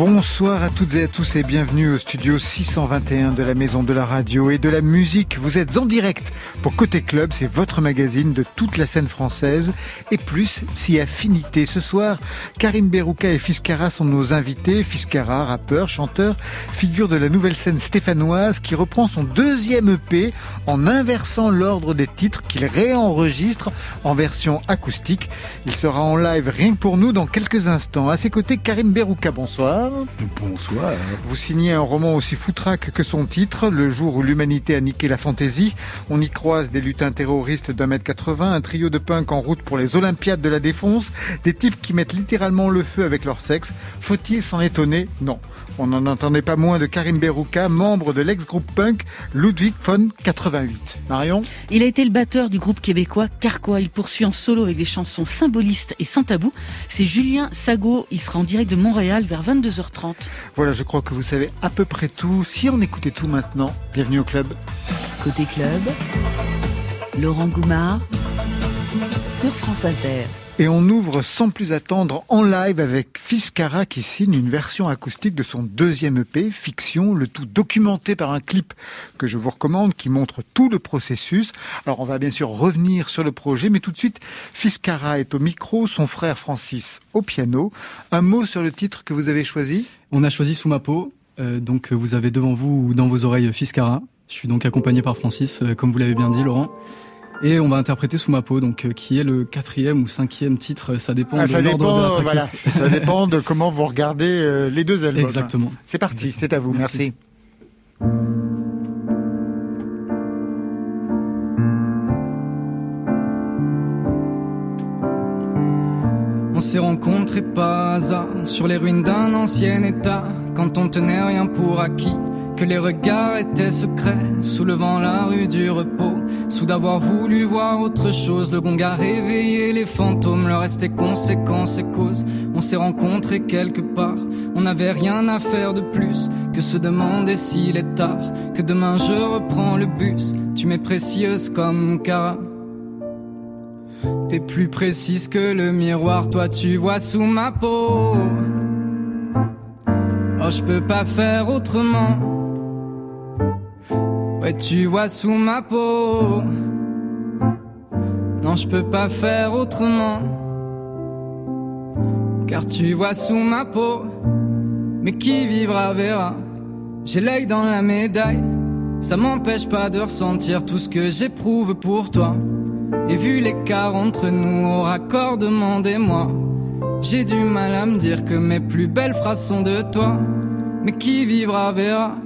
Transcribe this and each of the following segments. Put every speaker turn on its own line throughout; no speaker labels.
Bonsoir à toutes et à tous et bienvenue au studio 621 de la Maison de la Radio et de la Musique. Vous êtes en direct pour Côté Club, c'est votre magazine de toute la scène française et plus si affinité. Ce soir, Karim Berouka et Fiskara sont nos invités. Fiskara, rappeur, chanteur, figure de la nouvelle scène stéphanoise qui reprend son deuxième EP en inversant l'ordre des titres qu'il réenregistre en version acoustique. Il sera en live rien que pour nous dans quelques instants. À ses côtés, Karim Berouka, bonsoir.
Bonsoir.
Vous signez un roman aussi foutraque que son titre, Le jour où l'humanité a niqué la fantaisie. On y croise des lutins terroristes d'un mètre 80, un trio de punk en route pour les Olympiades de la Défense, des types qui mettent littéralement le feu avec leur sexe. Faut-il s'en étonner? Non. On n'en entendait pas moins de Karim Berouka, membre de l'ex-groupe punk Ludwig von 88. Marion?
Il a été le batteur du groupe québécois Carquois. Il poursuit en solo avec des chansons symbolistes et sans tabou. C'est Julien Sago. Il sera en direct de Montréal vers 22h30.
Voilà, je crois que vous savez à peu près tout. Si on écoutait tout maintenant, bienvenue au club.
Côté club, Laurent Goumard sur France Inter.
Et on ouvre sans plus attendre en live avec Fiskara qui signe une version acoustique de son deuxième EP, Fiction, le tout documenté par un clip que je vous recommande qui montre tout le processus. Alors on va bien sûr revenir sur le projet, mais tout de suite, Fiskara est au micro, son frère Francis au piano. Un mot sur le titre que vous avez choisi?
On a choisi Sous ma peau, euh, donc vous avez devant vous ou dans vos oreilles Fiskara. Je suis donc accompagné par Francis, euh, comme vous l'avez bien dit Laurent. Et on va interpréter Sous ma peau, donc euh, qui est le quatrième ou cinquième titre, ça dépend
Ah,
de
ça,
l'ordre de la
voilà,
tracklist.
ça dépend de comment vous regardez euh, les deux albums.
Exactement.
C'est parti, c'est à vous, merci.
Merci. On s'est rencontrés pas hasard sur les ruines d'un ancien état, quand on tenait rien pour acquis, que les regards étaient secrets, soulevant la rue du repos, sous d'avoir voulu voir autre chose, le gong a réveillé les fantômes, le reste est conséquence et cause. On s'est rencontrés quelque part, on n'avait rien à faire de plus que se demander s'il est tard, que demain je reprends le bus, tu m'es précieuse comme Cara. T'es plus précise que le miroir, toi tu vois sous ma peau. Oh, je peux pas faire autrement. Tu vois sous ma peau. Non, je peux pas faire autrement. Car tu vois sous ma peau. Mais qui vivra verra. J'ai l'œil dans la médaille. Ça m'empêche pas de ressentir tout ce que j'éprouve pour toi. Et vu l'écart entre nous au raccordement des mois, j'ai du mal à me dire que mes plus belles phrases sont de toi. Mais qui vivra verra.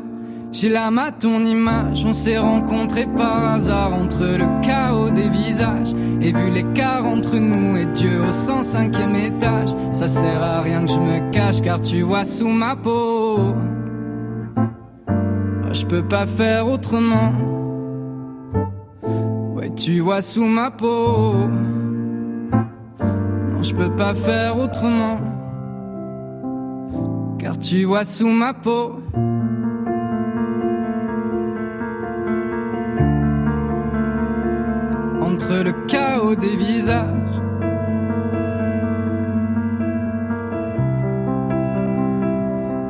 J'ai l'âme à ton image, on s'est rencontrés par hasard entre le chaos des visages. Et vu l'écart entre nous et Dieu au 105e étage, ça sert à rien que je me cache car tu vois sous ma peau. Ah, Je peux pas faire autrement. Ouais, tu vois sous ma peau. Non, je peux pas faire autrement. Car tu vois sous ma peau. Le chaos des visages.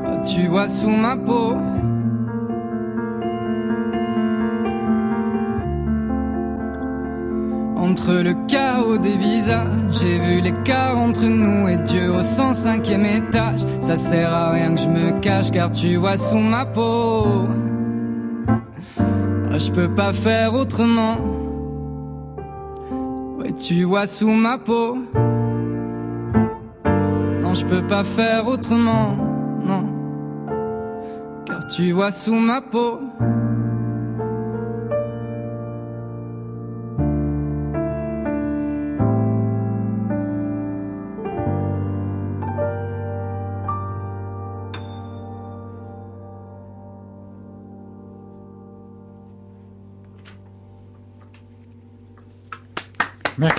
Ah, Tu vois sous ma peau. Entre le chaos des visages, j'ai vu l'écart entre nous et Dieu au 105e étage. Ça sert à rien que je me cache car tu vois sous ma peau. Ah, je peux pas faire autrement. Tu vois sous ma peau. Non, je peux pas faire autrement. Non. Car tu vois sous ma peau.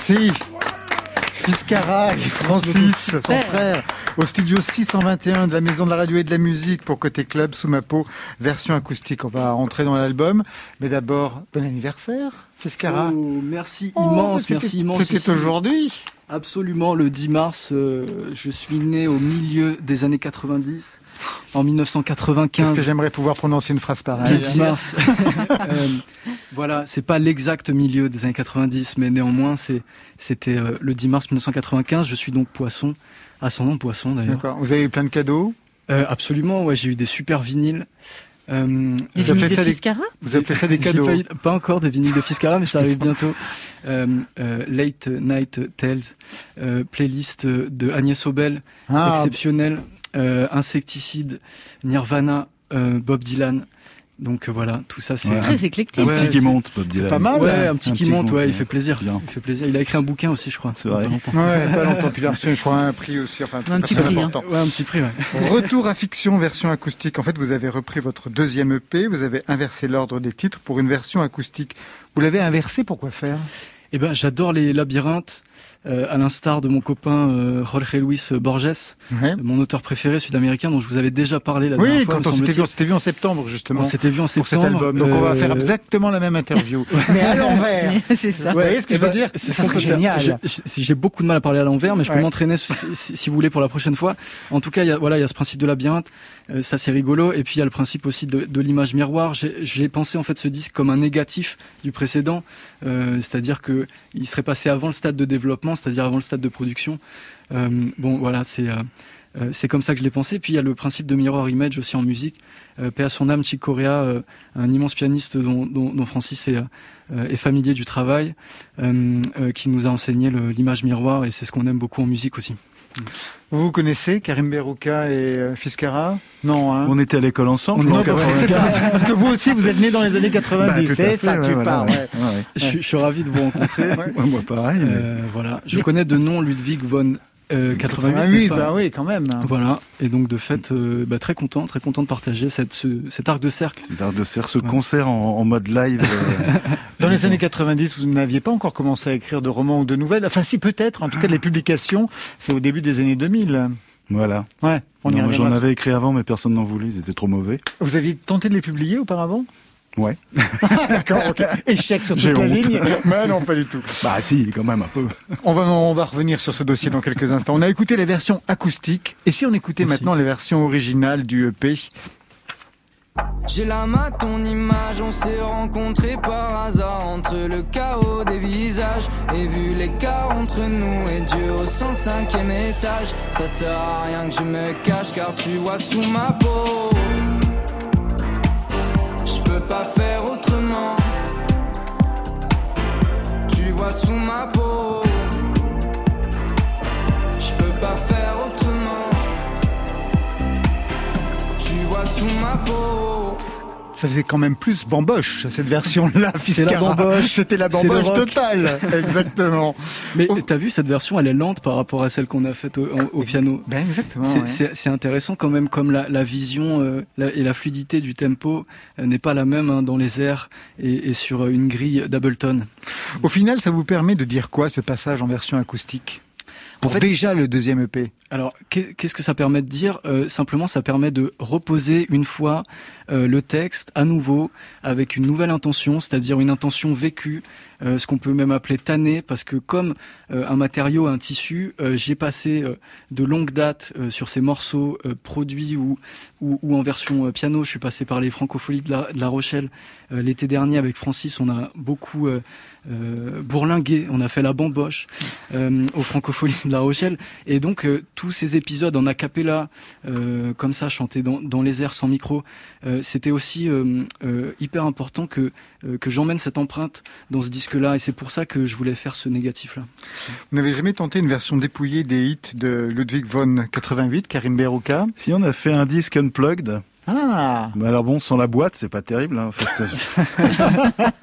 Merci. Fiscara et Francis, son frère, au studio 621 de la Maison de la Radio et de la Musique pour Côté Club, sous ma peau, version acoustique. On va rentrer dans l'album. Mais d'abord, bon anniversaire, Fiscara.
Oh, merci
Oh,
immense, merci immense.
C'était aujourd'hui.
Absolument, le 10 mars, euh, je suis né au milieu des années 90.
en 1995.
Qu'est-ce que j'aimerais pouvoir prononcer une phrase pareille
Le 10 mars. euh, voilà, c'est pas l'exact milieu des années 90, mais néanmoins, c'était euh, le 10 mars 1995. Je suis donc poisson, ascendant poisson d'ailleurs.
D'accord. Vous avez eu plein de cadeaux?
Euh, absolument, ouais, j'ai eu des super vinyles. Euh,
Des
Vous appelez
vinyles de
ça des-
Fiscara
Vous appelez ça des cadeaux
pas, encore des vinyles de Fiscara, mais ça arrive bientôt. Euh, euh, Late Night Tales, euh, playlist de Agnès Obel,
Ah,
exceptionnel, euh, Insecticide, Nirvana, euh, Bob Dylan. Donc euh, voilà, tout ça c'est
Ouais.
Très éclectique.
Un
Ouais,
petit qui
c'est-
monte, Bob Dylan.
pas mal.
Ouais, un petit
Un
qui
petit
monte,
qui
ouais, il fait plaisir.
Bien.
Il fait plaisir. Il a écrit un bouquin aussi, je crois.
C'est vrai.
Pas longtemps.
Ouais, pas longtemps. Puis il a reçu, je crois, un prix aussi. Enfin,
Un petit prix, hein.
Ouais, un petit prix, ouais.
Retour à fiction version acoustique. En fait, vous avez repris votre deuxième EP, vous avez inversé l'ordre des titres pour une version acoustique. Vous l'avez inversé, pourquoi faire?
Eh ben, j'adore les labyrinthes, euh, à l'instar de mon copain euh, Jorge Luis Borges,
Ouais.
mon auteur préféré sud-américain dont je vous avais déjà parlé la dernière
Oui,
fois.
quand
me
on s'était vu,
semble-t-il.
on s'était vu en septembre, justement,
On s'était vu en
pour cet
septembre.
album. Donc on va
euh,
faire exactement la même interview. Mais à l'envers
c'est ça.
Vous voyez ce que
eh
je veux
ben,
dire Ça serait génial.
J'ai- beaucoup de mal à parler à l'envers, mais je peux m'entraîner si, si- si vous voulez pour la prochaine fois. En tout cas, il y a, voilà, il y a ce principe de labyrinthe, euh, ça c'est rigolo, et puis il y a le principe aussi de, l'image miroir. J'ai pensé en fait ce disque comme un négatif du précédent, euh, c'est-à-dire que il serait passé avant le stade de développement, c'est-à-dire avant le stade de production. Euh, bon, voilà, c'est euh, euh, c'est comme ça que je l'ai pensé. Puis il y a le principe de mirror image aussi en musique. Euh, paix à son âme, Chick Corea, un immense pianiste dont, dont, dont Francis est, euh, est familier du travail, qui nous a enseigné l'image miroir et c'est ce qu'on aime beaucoup en musique aussi.
Vous vous connaissez, Karim Berouka et euh, Fiscara Non, hein
On était à l'école ensemble,
Non,
ouais,
c'est
95.
ça, parce que vous aussi, vous êtes né dans les années 90,
Bah,
c'est ça que
ouais,
tu
voilà,
parles.
ouais.
ouais.
Ouais, ouais.
Je, suis- je suis ravi de vous rencontrer.
Moi pareil. mais-
Euh, voilà, je connais de nom Ludwig von euh, 88.
88,
n'est-ce pas
bah oui, quand même.
Voilà, et donc de fait, euh, bah, très content, très content de partager cette, ce- cet arc de cercle.
C'est l'art de serre, ce
Ouais.
concert en, en mode live. euh,
Dans les années 90, vous n'aviez pas encore commencé à écrire de romans ou de nouvelles? Enfin, si peut-être. En tout cas, les publications, c'est au début des années 2000.
voilà.
Ouais, on y
Non, moi, J'en avais écrit avant, mais personne n'en voulait, ils étaient trop mauvais.
Vous aviez tenté de les publier auparavant?
Ouais.
D'accord, ok. Échec sur toute la
honte.
ligne. Mais non, pas du tout.
Bah si, quand même un peu.
On va, on va revenir sur ce dossier dans quelques instants. On a écouté les versions acoustiques. Et si on écoutait
Merci.
maintenant les versions originales du EP
J'ai la main ton image, on s'est rencontrés par hasard entre le chaos des visages et vu l'écart entre nous et Dieu au 105e étage. Ça sert à rien que je me cache car tu vois sous ma peau. Pas faire autrement. Tu vois sous ma peau. Je peux pas faire autrement. Tu vois sous ma peau.
Ça faisait quand même plus bamboche, cette version-là.
C'est la bamboche.
C'était la bamboche totale. Exactement.
Mais
Oh.
t'as vu, cette version, elle est lente par rapport à celle qu'on a faite au, au piano.
Ben exactement.
C'est
ouais.
intéressant quand même, comme la, la vision euh, la- et la fluidité du tempo euh, n'est pas la même hein, dans les airs et, et sur une grille d'Ableton.
Au final, ça vous permet de dire quoi, ce passage en version acoustique? Pour
fait-
déjà le deuxième EP.
Alors, qu'est- qu'est-ce que ça permet de dire? Euh, Simplement, ça permet de reposer une fois euh, le texte à nouveau avec une nouvelle intention, c'est-à-dire une intention vécue, euh, ce qu'on peut même appeler tanné, parce que comme euh, un matériau, un tissu, euh, j'ai passé de longue date euh, sur ces morceaux produits ou, ou, en version piano. Je suis passé par les francopholies de la, de la Rochelle l'été dernier avec Francis. On a beaucoup bourlingué, on a fait la bamboche aux francopholies de la Rochelle, et donc tous ces épisodes en a cappella, comme ça, chantés dans, dans les airs sans micro, c'était aussi hyper important que que j'emmène cette empreinte dans ce disque-là, et c'est pour ça que je voulais faire ce négatif-là.
Vous n'avez jamais tenté une version dépouillée des hits de Ludwig von 88, Karim Berouka
Si on a fait un disque unplugged,
Ah
mais alors bon, sans la boîte, c'est pas terrible. Hein, en fait.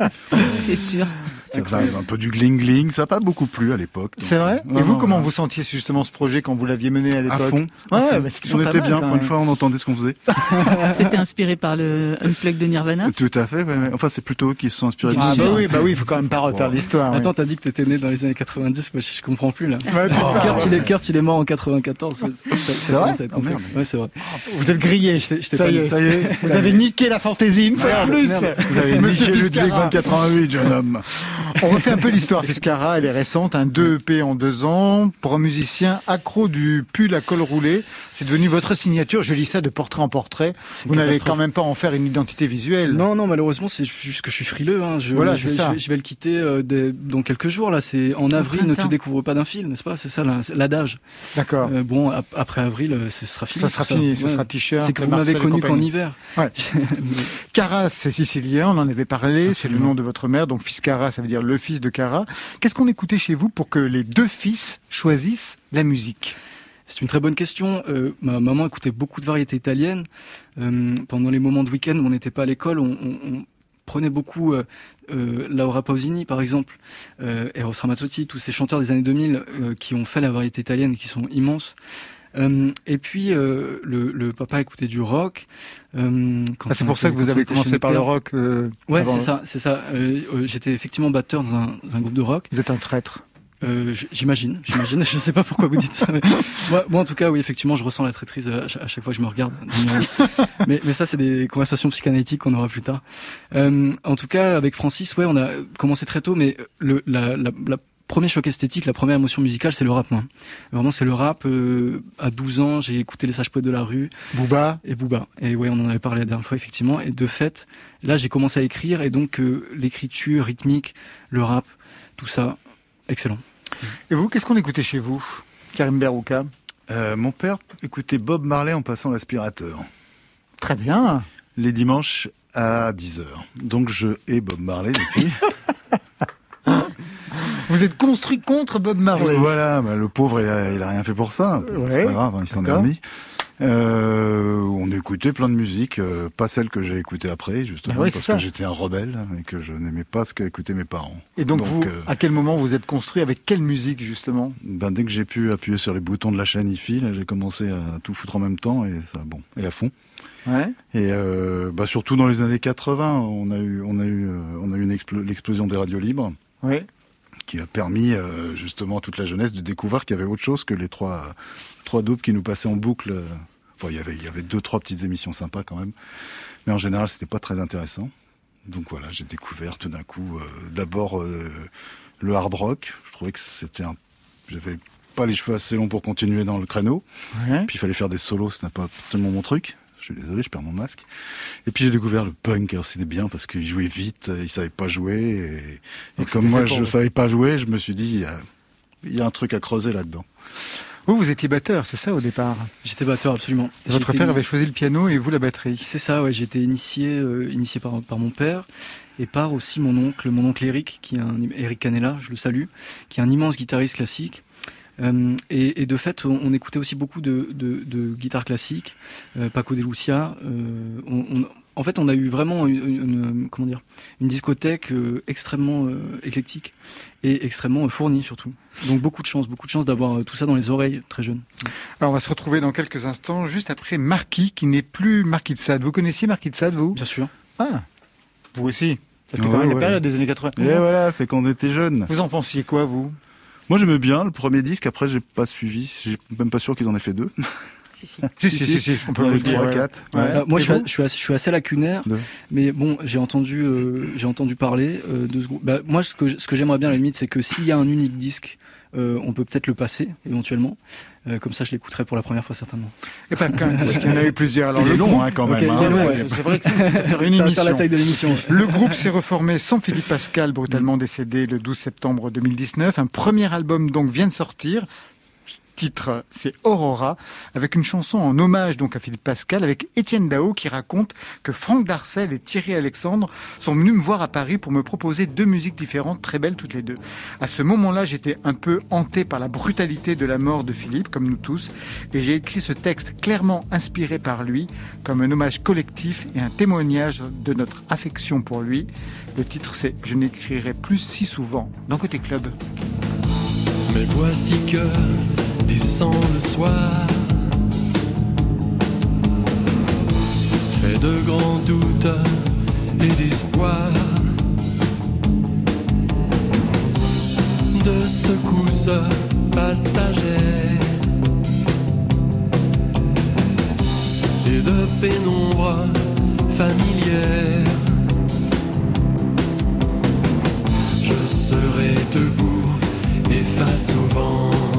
C'est sûr.
C'est ça, un peu du gling gling, ça n'a pas beaucoup plu à l'époque.
C'est vrai
euh,
Et vous,
non,
comment
non,
vous sentiez justement ce projet quand vous l'aviez mené à
À
l'époque
fond.
Ouais,
à fond.
bah, c'est
on était
mal,
bien, pour une fois on entendait ce qu'on faisait.
C'était inspiré par le Unplug de Nirvana.
Tout à fait, enfin c'est plutôt eux qui se sont inspirés
Ah bah oui, bah oui, il faut quand même pas refaire l'histoire. ouais.
Attends, t'as dit que t'étais né dans les années 90, moi je, je comprends plus là. Kurt, il est, Kurt, il est mort en 94. ça- ça- ça- ça
vrai
à. Ouais, c'est vrai.
Vous êtes grillé.
J'étais- j'étais
Ça
pas
y
né.
est.
Ça y est,
Vous avez niqué la fantaisie une fois de plus.
vous avez
Monsieur
niqué Ludwig
Fiscara.
2088, jeune homme.
On refait un peu l'histoire. Fiscara, elle est récente, un 2 EP en deux ans. Pour un musicien accro du pull à col roulé, c'est devenu votre signature. Je lis ça de portrait en portrait. Vous n'allez quand même pas en faire une identité visuelle.
Non, non, malheureusement, c'est juste que je suis frileux. Hein. Je,
voilà,
je,
vais,
je, vais, le quitter euh, dans quelques jours. Là, c'est en avril. Ne te découvre pas d'un fil, n'est-ce pas? C'est ça l'adage.
D'accord.
Euh, bon, après avril, euh, ce sera fini.
Ça sera fini. Ça, sera t-shirt.
C'est que vous m'avez connu qu'en hiver.
Ouais. Caras, c'est sicilien. On en avait parlé. C'est le nom de votre mère. Donc, fils Cara, ça veut dire le fils de Cara. Qu'est-ce qu'on écoutait chez vous pour que les deux fils choisissent la musique?
C'est une très bonne question. Euh, ma maman écoutait beaucoup de variétés italiennes. Euh, pendant les moments de week-end où on n'était pas à l'école, on, prenait beaucoup euh, Laura Pausini, par exemple, euh, Eros Ramazzotti, tous ces chanteurs des années 2000 euh, qui ont fait la variété italienne et qui sont immenses. Euh, et puis euh, le, le, papa écoutait du rock.
Euh, ah, c'est pour ça que vous avez commencé par le rock. Euh,
ouais, c'est ça, c'est ça. J'étais effectivement batteur dans un, dans un, groupe de rock.
Vous êtes un traître.
Euh, j'imagine, j'imagine. je sais pas pourquoi vous dites ça. Mais moi, moi, en tout cas, oui, effectivement, je ressens la traîtrise à, à chaque fois que je me regarde. mais, mais ça, c'est des conversations psychanalytiques qu'on aura plus tard. Euh, en tout cas, avec Francis, ouais, on a commencé très tôt, mais le, la, la, la premier choc esthétique, la première émotion musicale, c'est le rap. Moi. Vraiment, c'est le rap. Euh, à 12 ans, j'ai écouté les sages poètes de la rue.
Booba.
Et Booba. Et ouais, on en avait parlé la dernière fois, effectivement. Et de fait, là, j'ai commencé à écrire. Et donc, euh, l'écriture rythmique, le rap, tout ça, excellent.
Et vous, qu'est-ce qu'on écoutait chez vous, Karim Berouka
euh, Mon père écoutait Bob Marley en passant l'aspirateur.
Très bien.
Les dimanches à 10h. Donc je hais Bob Marley depuis.
Vous êtes construit contre Bob Marley.
Voilà, bah, le pauvre, il a, il a, rien fait pour ça. Ouais, c'est pas grave, hein, il s'en est remis. Euh, on écoutait plein de musique, euh, pas celle que j'ai écoutée après, justement,
ouais,
parce que j'étais un rebelle et que je n'aimais pas ce qu'écoutaient mes parents.
Et donc, donc vous, euh, à quel moment vous êtes construit avec quelle musique justement?
Ben dès que j'ai pu appuyer sur les boutons de la chaîne IFI, j'ai commencé à tout foutre en même temps et ça, bon, et à fond.
Ouais.
Et bah surtout dans les années 80, on a eu, on a eu, on a eu l'explosion des radios libres.
Ouais
qui a permis euh, justement à toute la jeunesse de découvrir qu'il y avait autre chose que les trois trois dopes qui nous passaient en boucle. Enfin, il y avait il y avait deux trois petites émissions sympas quand même, mais en général c'était pas très intéressant. Donc voilà, j'ai découvert tout d'un coup euh, d'abord euh, le hard rock. Je trouvais que c'était un, j'avais pas les cheveux assez longs pour continuer dans le créneau.
Ouais.
Puis il fallait faire des solos, ce n'est pas tellement mon truc. Je suis désolé, je perds mon masque. Et puis j'ai découvert le punk. Alors c'était bien parce qu'il jouait vite, il savait pas jouer. Et, et comme moi je savais pas jouer, je me suis dit il y a, il y a un truc à creuser là-dedans.
Vous, vous étiez batteur, c'est ça au départ?
J'étais batteur, absolument.
Votre frère avait choisi le piano et vous la batterie.
C'est ça, ouais. J'étais initié, euh, initié par, par mon père et par aussi mon oncle, mon oncle Eric, qui est un Eric Canella, je le salue, qui est un immense guitariste classique. Euh, et, et, de fait, on, on, écoutait aussi beaucoup de, de, de guitare classique, euh, Paco de Lucia. Euh, on, on, en fait, on a eu vraiment une, une comment dire, une discothèque euh, extrêmement euh, éclectique et extrêmement fournie surtout. Donc beaucoup de chance, beaucoup de chance d'avoir euh, tout ça dans les oreilles très jeune.
Alors on va se retrouver dans quelques instants, juste après Marquis, qui n'est plus Marquis de Sade. Vous connaissiez Marquis de Sade, vous?
Bien sûr.
Ah, vous aussi. C'était quand même
ouais.
la période des années 80.
Et voilà, c'est quand on était jeunes.
Vous en pensiez quoi, vous?
Moi j'aimais bien le premier disque, après j'ai pas suivi, j'ai même pas sûr qu'ils en aient fait deux.
Si, si, si, si, si, on peut le dire.
3, 4.
Ouais. Euh, moi, je suis, je, suis assez, je suis, assez, lacunaire, mais bon, j'ai entendu, euh, j'ai entendu parler euh, de ce groupe. Bah, moi, ce que, ce que j'aimerais bien, à la limite, c'est que s'il y a un unique disque, euh, on peut peut-être le passer éventuellement. Euh, comme ça, je l'écouterai pour la première fois certainement.
Et pas qu'un, parce qu'il y en a eu plusieurs. Alors le
long, hein, quand
okay,
même. Hein.
Ouais.
C'est vrai que c'est une émission.
la taille de l'émission.
Le groupe s'est reformé sans Philippe Pascal, brutalement décédé le 12 septembre 2019. Un premier album donc vient de sortir titre, c'est Aurora, avec une chanson en hommage donc à Philippe Pascal, avec Étienne Dao qui raconte que Franck Darcel et Thierry Alexandre sont venus me voir à Paris pour me proposer deux musiques différentes, très belles toutes les deux. À ce moment-là, j'étais un peu hanté par la brutalité de la mort de Philippe, comme nous tous, et j'ai écrit ce texte clairement inspiré par lui, comme un hommage collectif et un témoignage de notre affection pour lui. Le titre, c'est Je n'écrirai plus si souvent dans Côté Club.
Mais voici que descends le soir. Fait de grands doutes et d'espoir. De secousses passagères. Et de pénombre familière. Je serai debout et face au vent.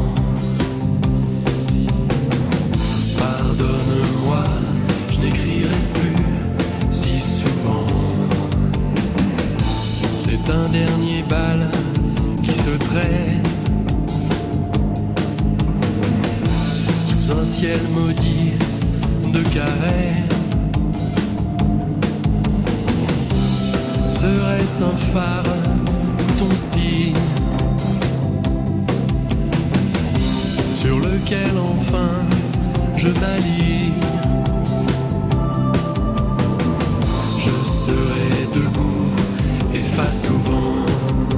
Un dernier bal qui se traîne sous un ciel maudit de carême. Serait-ce un phare ton signe sur lequel enfin je m'aligne face au vent.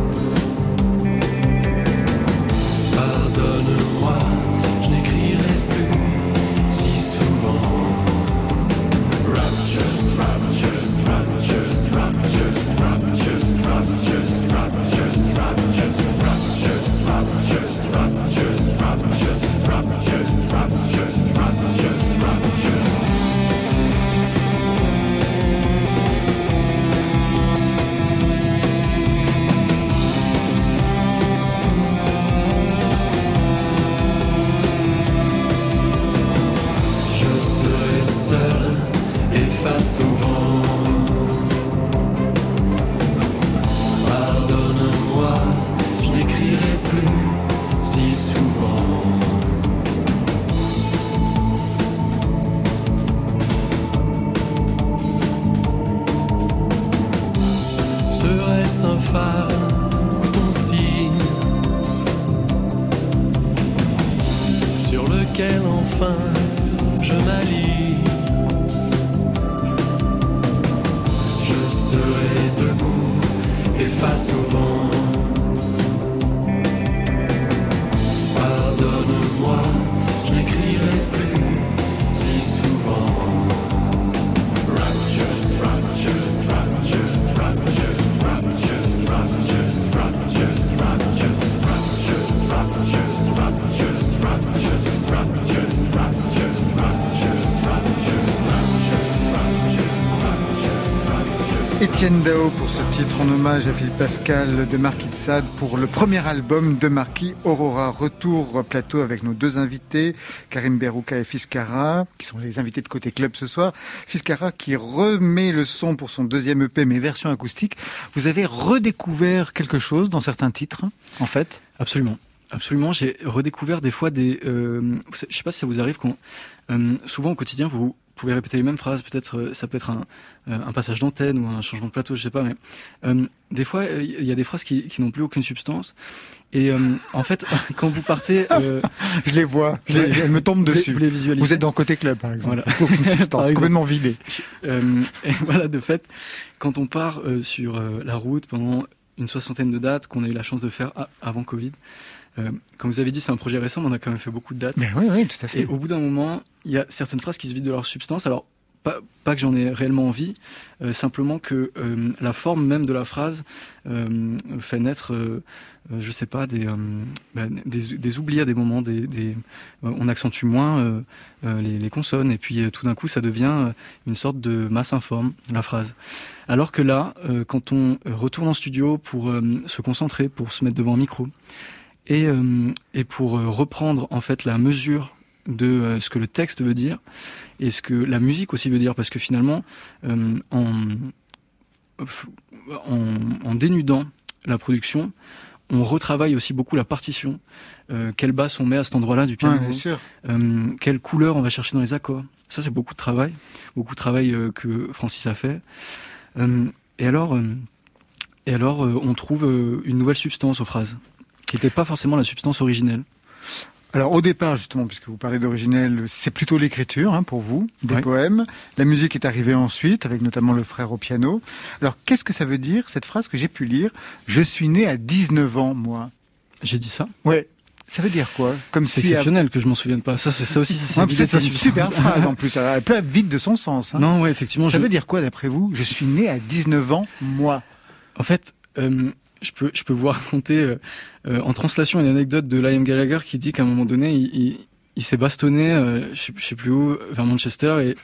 faço
Étienne pour ce titre en hommage à Philippe Pascal de Marquis de Sade pour le premier album de Marquis Aurora. Retour au plateau avec nos deux invités, Karim Berouka et Fiskara, qui sont les invités de Côté Club ce soir. Fiskara qui remet le son pour son deuxième EP, mais version acoustique. Vous avez redécouvert quelque chose dans certains titres, en fait?
Absolument. Absolument, j'ai redécouvert des fois des. Euh, je sais pas si ça vous arrive quand euh, souvent au quotidien vous pouvez répéter les mêmes phrases. Peut-être euh, ça peut être un, euh, un passage d'antenne ou un changement de plateau, je sais pas. Mais euh, des fois il y a des phrases qui, qui n'ont plus aucune substance. Et euh, en fait, quand vous partez, euh,
Je les vois, je les- elles me tombent
vous
dessus.
vous les.
Vous êtes dans Côté Club, par exemple.
Voilà.
Aucune substance, complètement vidé.
Euh, et voilà, de fait, quand on part euh, sur euh, la route pendant une soixantaine de dates qu'on a eu la chance de faire avant Covid, euh, comme vous avez dit, c'est un projet récent, mais on a quand même fait beaucoup de dates.
Mais oui, oui, tout à fait.
Et au bout d'un moment, il y a certaines phrases qui se vident de leur substance. Alors, pas, pas que j'en ai réellement envie, euh, simplement que euh, la forme même de la phrase euh, fait naître, euh, je sais pas, des, euh, bah, des, des oublis à des moments, des, des, euh, on accentue moins les, les consonnes, et puis euh, tout d'un coup, ça devient une sorte de masse informe, la phrase. Alors que là, euh, quand on retourne en studio pour euh, se concentrer, pour se mettre devant un micro, et, euh, et pour euh, reprendre en fait la mesure de euh, ce que le texte veut dire et ce que la musique aussi veut dire parce que finalement euh, en, en, en dénudant la production on retravaille aussi beaucoup la partition euh, quelle basse on met à cet endroit-là du piano
Ouais, bien sûr.
euh, quelle couleur on va chercher dans les accords. Ça, c'est beaucoup de travail, beaucoup de travail que Francis a fait. Euh, et alors, euh, et alors, euh, on trouve une nouvelle substance aux phrases, qui n'était pas forcément la substance originelle.
Alors au départ, justement, puisque vous parlez d'originel, c'est plutôt l'écriture hein, pour vous, des poèmes. La musique est arrivée ensuite, avec notamment le frère au piano. Alors qu'est-ce que ça veut dire, cette phrase que j'ai pu lire? Je suis né à 19 ans, moi.
J'ai dit ça?
Ouais. Ça veut dire quoi? Comme
C'est
si...
exceptionnel que je m'en souvienne pas. Ça, c'est ça aussi.
Ouais,
c'est
une super phrase en plus. Elle peut vite de son sens. hein.
Non, ouais, effectivement.
ça
je-
veut dire quoi d'après vous? Je suis né à 19 ans, moi.
En fait, euh, je peux, je peux vous raconter euh, euh, en translation une anecdote de Liam Gallagher qui dit qu'à un moment donné, il, il, il s'est bastonné, euh, je, sais, je sais plus où, vers Manchester, et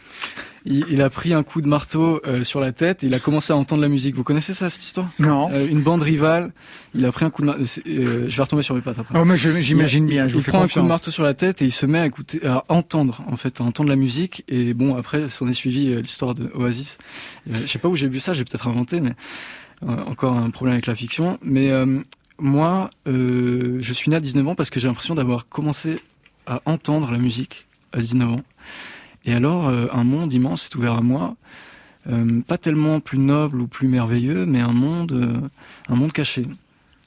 il, il a pris un coup de marteau euh, sur la tête et il a commencé à entendre la musique. Vous connaissez ça, cette histoire?
Non.
Euh, Une bande rivale, il a pris un coup de marteau. je vais retomber sur mes pattes après.
Oh, mais j'imagine bien, je vous
il
fais
prend un coup de marteau sur la tête et il se met à écouter, à entendre en fait, à entendre la musique. Et bon, après, s'en est suivi euh, l'histoire de Oasis. Je sais pas où j'ai vu ça, j'ai peut-être inventé, mais encore un problème avec la fiction. Mais moi, je suis né à 19 ans parce que j'ai l'impression d'avoir commencé à entendre la musique à 19 ans. Et alors, un monde immense est ouvert à moi. pas tellement plus noble ou plus merveilleux, mais un monde, un monde caché,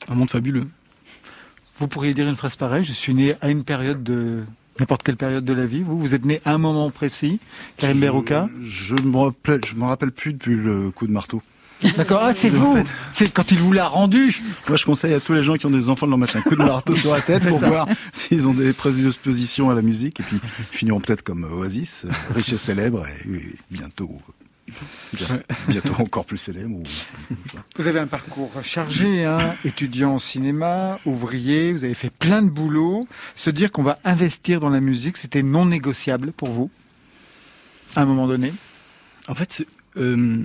un monde fabuleux.
Vous pourriez dire une phrase pareille, je suis né à une période de n'importe quelle période de la vie. Vous, vous êtes né à un moment précis, Karim Berouka
Je me rappelle, je me rappelle plus depuis le coup de marteau.
D'accord, ah, c'est vous. C'est quand il vous l'a rendu.
Moi, je conseille à tous les gens qui ont des enfants de leur mettre un coup de marteau sur la tête pour voir s'ils ont des prédispositions à la musique et puis ils finiront peut-être comme Oasis, riche et célèbre et bientôt bientôt encore plus célèbre.
Vous avez un parcours chargé, hein étudiant en cinéma, ouvrier, vous avez fait plein de boulot. Se dire qu'on va investir dans la musique, c'était non négociable pour vous, à un moment donné?
En fait, euh,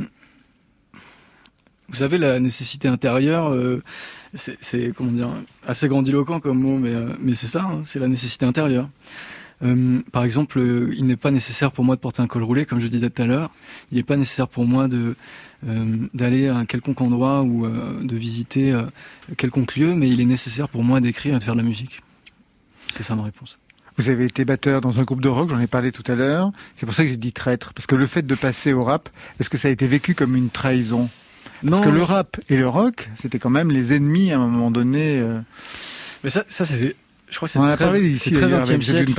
vous savez, la nécessité intérieure, euh, c'est comment dire, assez grandiloquent comme mot, mais, euh, mais c'est ça, hein, c'est la nécessité intérieure. Euh, par exemple, euh, il n'est pas nécessaire pour moi de porter un col roulé, comme je disais tout à l'heure. Il n'est pas nécessaire pour moi euh, d'aller à un quelconque endroit ou de visiter quelconque lieu, mais il est nécessaire pour moi d'écrire et de faire de la musique. C'est ça ma réponse.
Vous avez été batteur dans un groupe de rock, j'en ai parlé tout à l'heure. C'est pour ça que j'ai dit traître, parce que le fait de passer au rap, est-ce que ça a été vécu comme une trahison? Parce que le rap et le rock, c'était quand même les ennemis à un moment donné.
Mais ça, ça c'est je crois que
c'est très, parlé ici,
très 20e siècle.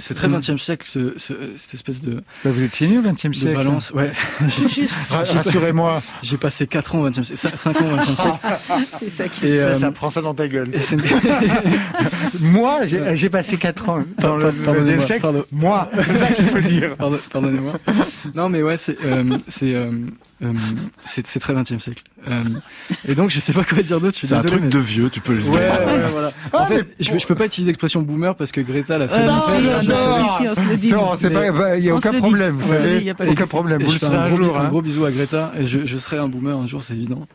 c'est très 20e
siècle, ce, ce, cette espèce de.
Bah vous étiez né au 20e siècle.
balance, ouais.
juste.
Rassurez-moi.
J'ai passé 4 ans au 20e siècle, 5 ans au 20e siècle.
c'est ça qui.
Et, ça, euh, ça prend ça dans ta gueule. Moi, j'ai passé 4 ans dans le 20e siècle. Moi, c'est ça qu'il faut dire.
Pardonnez-moi. Non, mais ouais, c'est, euh, c'est, euh, euh, c'est très 20e siècle. Euh, et donc, je sais pas quoi dire d'autre.
C'est un truc de vieux, tu peux le dire.
Ouais, ouais, voilà. En ah, fait, je, je, peux pas utiliser l'expression boomer parce que Greta l'a fait.
non, non, c'est pas, il y a aucun problème. Vous savez, y a aucun problème. Vous le serez un jour.
Un hein. gros bisou à Greta. Et je, je serai un boomer un jour, c'est évident.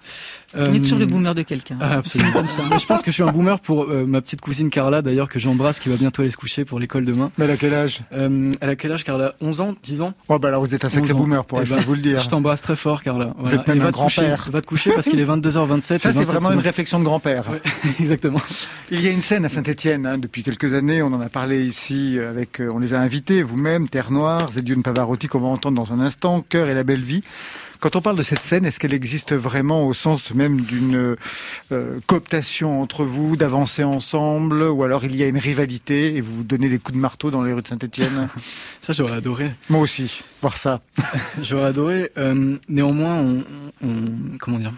On est toujours le boomer de quelqu'un.
Ah, absolument. je pense que je suis un boomer pour euh, ma petite cousine Carla, d'ailleurs, que j'embrasse, qui va bientôt aller se coucher pour l'école demain.
Mais elle a quel âge?
Euh, Elle a quel âge, Carla? 11 ans? 10 ans?
Oh, bah alors vous êtes un sacré boomer, pour eh je ben, vous le dire.
Je t'embrasse très fort, Carla.
Vous êtes même un grand-père.
Va te coucher parce qu'il est 22h27.
Ça, c'est vraiment une réflexion de grand-père.
exactement.
Il y a une scène à Saint-Etienne, hein, depuis quelques années, on en a parlé ici avec, euh, on les a invités, vous-même, Terre Noire, Zediune Pavarotti, qu'on va entendre dans un instant, Cœur et la belle vie. Quand on parle de cette scène, est-ce qu'elle existe vraiment au sens même d'une euh, cooptation entre vous, d'avancer ensemble, ou alors il y a une rivalité et vous vous donnez des coups de marteau dans les rues de Saint-Etienne
Ça, j'aurais adoré.
Moi aussi, voir ça.
j'aurais adoré. Euh, néanmoins, on, comment dire?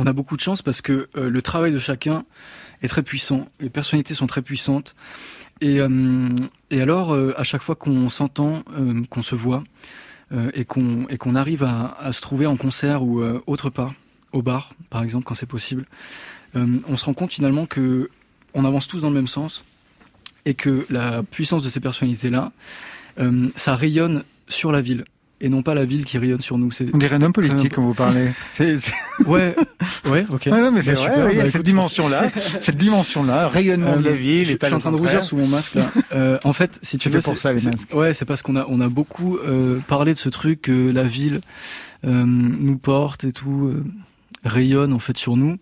On a beaucoup de chance parce que euh, le travail de chacun est très puissant. Les personnalités sont très puissantes. Et, et alors, à chaque fois qu'on s'entend, qu'on se voit, et qu'on et arrive à, à, se trouver en concert ou euh, autre part, au bar par exemple quand c'est possible, euh, on se rend compte finalement que on avance tous dans le même sens et que la puissance de ces personnalités là, ça rayonne sur la ville et non pas la ville qui rayonne sur nous.
On dirait un homme politique quand vous parlez.
Ouais, ouais, ok.
non, mais c'est bah, vrai, oui, bah, cette dimension-là, cette dimension-là, rayonnement de la ville.
Je,
et
je suis en train de rougir sous mon masque là. Euh, en fait, si tu veux,
pour ça les masques.
Ouais, c'est parce qu'on a on a beaucoup euh, parlé de ce truc que la ville euh, nous porte et tout euh, rayonne en fait sur nous.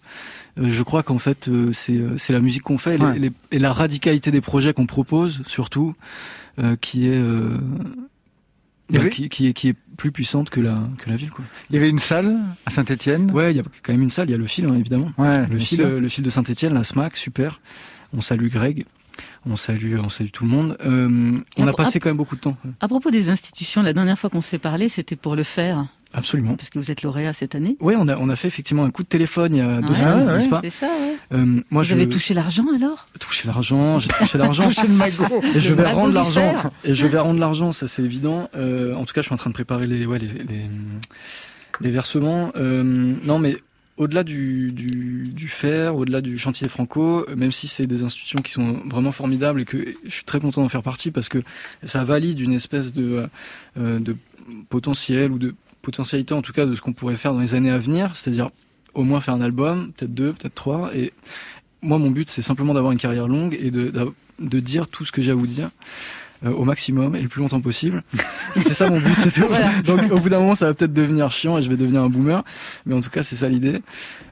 Euh, je crois qu'en fait c'est c'est la musique qu'on fait et, les, et, la radicalité des projets qu'on propose surtout qui est bah, qui, qui, est, qui est plus puissante que la, que la ville. Quoi.
Il y avait une salle à Saint-Etienne
Ouais, il y a quand même une salle, il y a le fil, hein, évidemment.
Ouais,
le, fil, le fil de Saint-Etienne, la SMAC, super. On salue Greg. On salue, on salue tout le monde. Euh, on a passé quand même beaucoup de temps.
À propos des institutions, la dernière fois qu'on s'est parlé, c'était pour le faire.
Absolument.
Parce que vous êtes lauréat cette année.
Oui, on a, on a fait effectivement un coup de téléphone il y a deux semaines, n'est-ce pas
C'est ça, ouais. Euh, moi, vous je... avez touché l'argent alors?
Touché l'argent, j'ai touché l'argent.
touché le magot.
Et je vais rendre l'argent. Et je vais rendre l'argent, ça c'est évident. Euh, en tout cas, je suis en train de préparer les, ouais, les, les, les versements. Euh, non, mais au-delà du, du, du faire, au-delà du chantier franco, même si c'est des institutions qui sont vraiment formidables et que je suis très content d'en faire partie parce que ça valide une espèce de, de potentiel ou de potentialité en tout cas de ce qu'on pourrait faire dans les années à venir, c'est-à-dire au moins faire un album, peut-être deux, peut-être trois. Et moi, mon but, c'est simplement d'avoir une carrière longue et de, de, dire tout ce que j'ai à vous dire. euh, au maximum et le plus longtemps possible. c'est ça mon but, c'est tout. Donc au bout d'un moment, ça va peut-être devenir chiant et je vais devenir un boomer, mais en tout cas, c'est ça l'idée.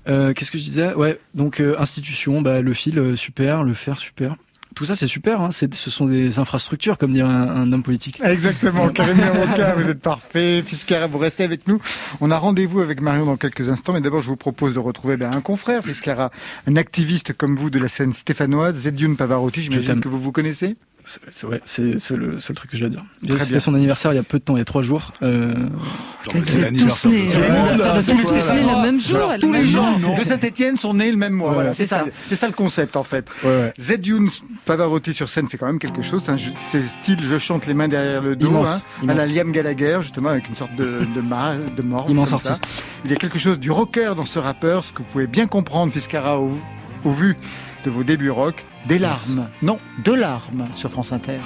Euh, Qu'est-ce que je disais? Ouais, donc euh, institution, bah, le fil super, le fer super tout ça, c'est super. Hein. ce sont des infrastructures, comme dirait un, homme politique.
Exactement. Karim Roca, vous êtes parfait. Fiscara, vous restez avec nous. On a rendez-vous avec Marion dans quelques instants. Mais d'abord, je vous propose de retrouver ben, un confrère, Fiscara, un activiste comme vous de la scène stéphanoise, Zedioun Pavarotti. J'imagine que vous vous connaissez
c'est ouais, c'est le seul truc que je vais dire. C'était son anniversaire il y a peu de temps, il y a trois jours. Euh...
Tous nés, le même jour.
tous les gens de Saint-Etienne sont nés le même mois. voilà, c'est ça, c'est ça le concept en fait. Ouais, ouais. Pavarotti sur scène, c'est quand même quelque chose. C'est style je chante les mains derrière le dos, hein, à la Liam Gallagher justement avec une sorte de de, de mort.
Immense artiste.
Il y a quelque chose du rocker dans ce rappeur, ce que vous pouvez bien comprendre, Fiscara, au, au vu de vos débuts rock. Des larmes. Non, deux larmes sur France Inter.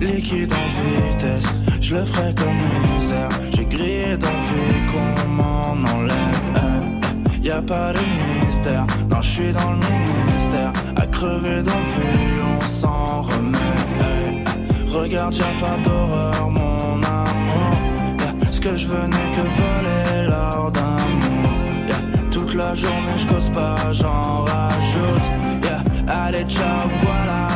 Liquide en vitesse, je le ferai comme misère. J'ai grillé d'envie qu'on m'en enlève. Y a pas de mystère, non, je suis dans le ministère. À crever d'envie, on s'en remet. Regarde, y'a pas d'horreur, mon que je venais que voler lors d'un yeah. Toute la journée je cause pas, j'en rajoute. Allez ciao, voilà,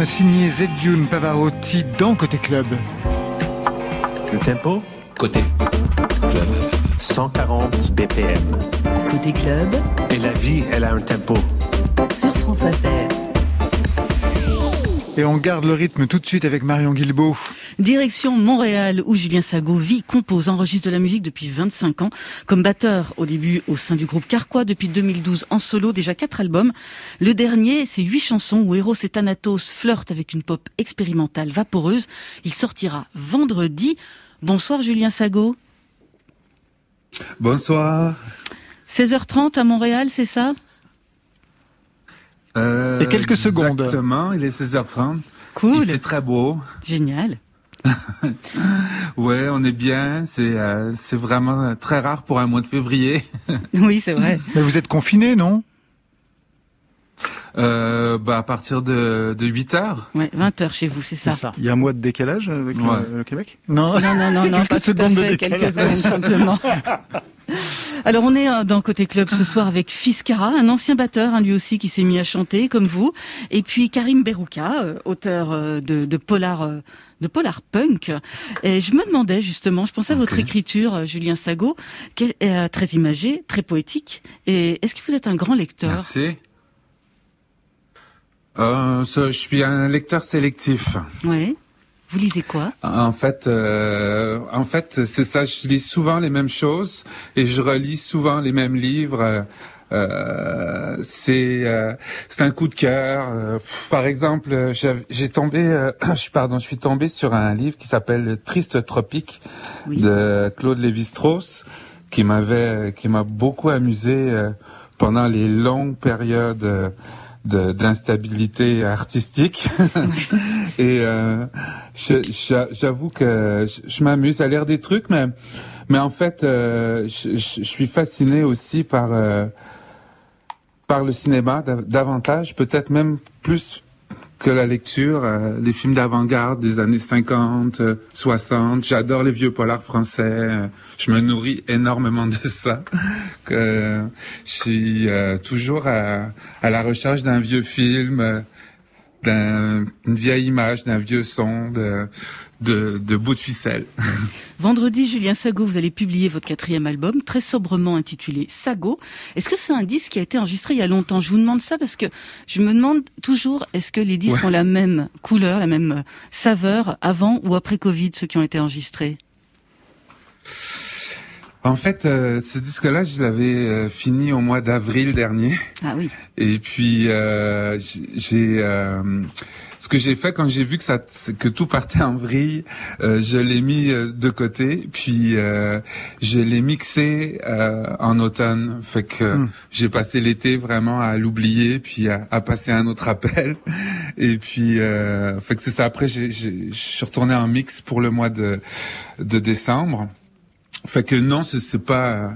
larmes signé Zedjun Pavarotti dans Côté Club.
Le tempo? Côté Club. 140 BPM.
Côté Club.
Et la vie, elle a un tempo.
Sur France Inter.
Et on garde le rythme tout de suite avec Marion Guilbeault.
Direction Montréal, où Julien Sago vit, compose, enregistre de la musique depuis 25 ans. Comme batteur, au début au sein du groupe Carquois, depuis 2012 en solo, déjà quatre albums. Le dernier, c'est huit chansons où Eros et Thanatos flirtent avec une pop expérimentale vaporeuse. Il sortira vendredi. Bonsoir Julien Sago.
Bonsoir.
16h30 à Montréal, c'est ça?
Euh,
Et quelques secondes.
Exactement, il est 16h30.
Cool.
Il fait très beau.
Génial.
ouais, on est bien. C'est euh, c'est vraiment très rare pour un mois de février.
oui, c'est vrai.
Mais vous êtes confiné, non?
Euh, bah à partir de, de 8 heures.
Ouais, 20 heures chez vous, c'est ça.
Il y a un mois de décalage avec
Ouais.
le, le Québec?
Non.
Non, non, non, non,
Quelques
pas tout à
secondes de
fait,
décalage.
quelques secondes simplement. Alors on est euh, dans Côté Club ce soir avec Fiskara, un ancien batteur, hein, lui aussi qui s'est mis à chanter comme vous, et puis Karim Berouka, euh, auteur euh, de, de polar de polar punk. Et je me demandais justement, je pensais à votre écriture, Julien Sago, quelle- très imagée, très poétique. Et est-ce que vous êtes un grand lecteur?
Merci. Euh, je suis un lecteur sélectif.
Ouais. Vous lisez quoi?
En fait, euh, en fait, c'est ça. Je lis souvent les mêmes choses et je relis souvent les mêmes livres. Euh, c'est euh, c'est un coup de cœur. Euh, par exemple, j'ai tombé, euh, je pardon, je suis tombé sur un livre qui s'appelle Triste Tropique
Oui.
de Claude Lévi-Strauss, qui m'avait, qui m'a beaucoup amusé euh, pendant les longues périodes de d'instabilité artistique. Et euh, j'avoue que je, m'amuse à lire des trucs, mais mais en fait, euh, je, je- suis fasciné aussi par euh, par le cinéma dav- davantage, peut-être même plus que la lecture, euh, les films d'avant-garde des années 50, euh, 60. J'adore les vieux polars français. euh, je me nourris énormément de ça. Que je suis euh, toujours à, à la recherche d'un vieux film, d'un- d'une vieille image, d'un vieux son, de, de, de bout de ficelle.
Vendredi, Julien Sago, vous allez publier votre quatrième album, très sobrement intitulé Sago. Est-ce que c'est un disque qui a été enregistré il y a longtemps? Je vous demande ça parce que je me demande toujours, est-ce que les disques
Ouais.
ont la même couleur, la même euh, saveur avant ou après Covid, ceux qui ont été enregistrés?
En fait, euh, ce disque-là, je l'avais euh, fini au mois d'avril dernier.
Ah oui.
Et puis euh, j'ai euh, ce que j'ai fait quand j'ai vu que ça que tout partait en vrille, euh, je l'ai mis euh, de côté, puis euh, je l'ai mixé euh, en automne. Fait que
Hmm.
j'ai passé l'été vraiment à l'oublier, puis à, à passer un autre appel. Et puis euh, fait que c'est ça. Après, je suis retourné en mix pour le mois de de décembre. Fait que non, c'est pas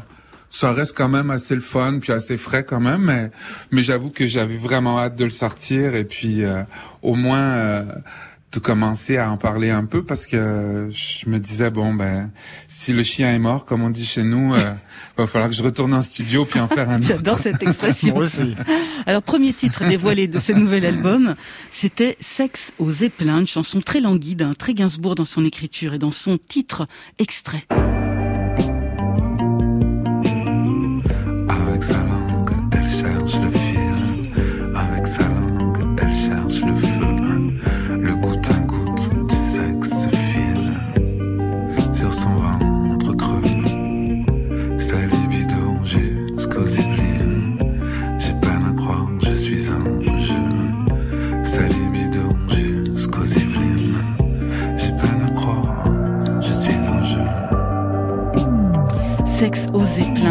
ça reste quand même assez le fun puis assez frais quand même mais mais j'avoue que j'avais vraiment hâte de le sortir et puis euh, au moins euh, de commencer à en parler un peu parce que je me disais bon ben si le chien est mort comme on dit chez nous euh, va falloir que je retourne en studio puis en faire un autre.
J'adore cette expression.
Moi aussi.
Alors, premier titre dévoilé de ce nouvel album, c'était Sexe aux Zeppelin, une chanson très languide, très Gainsbourg dans son écriture et dans son titre extrait.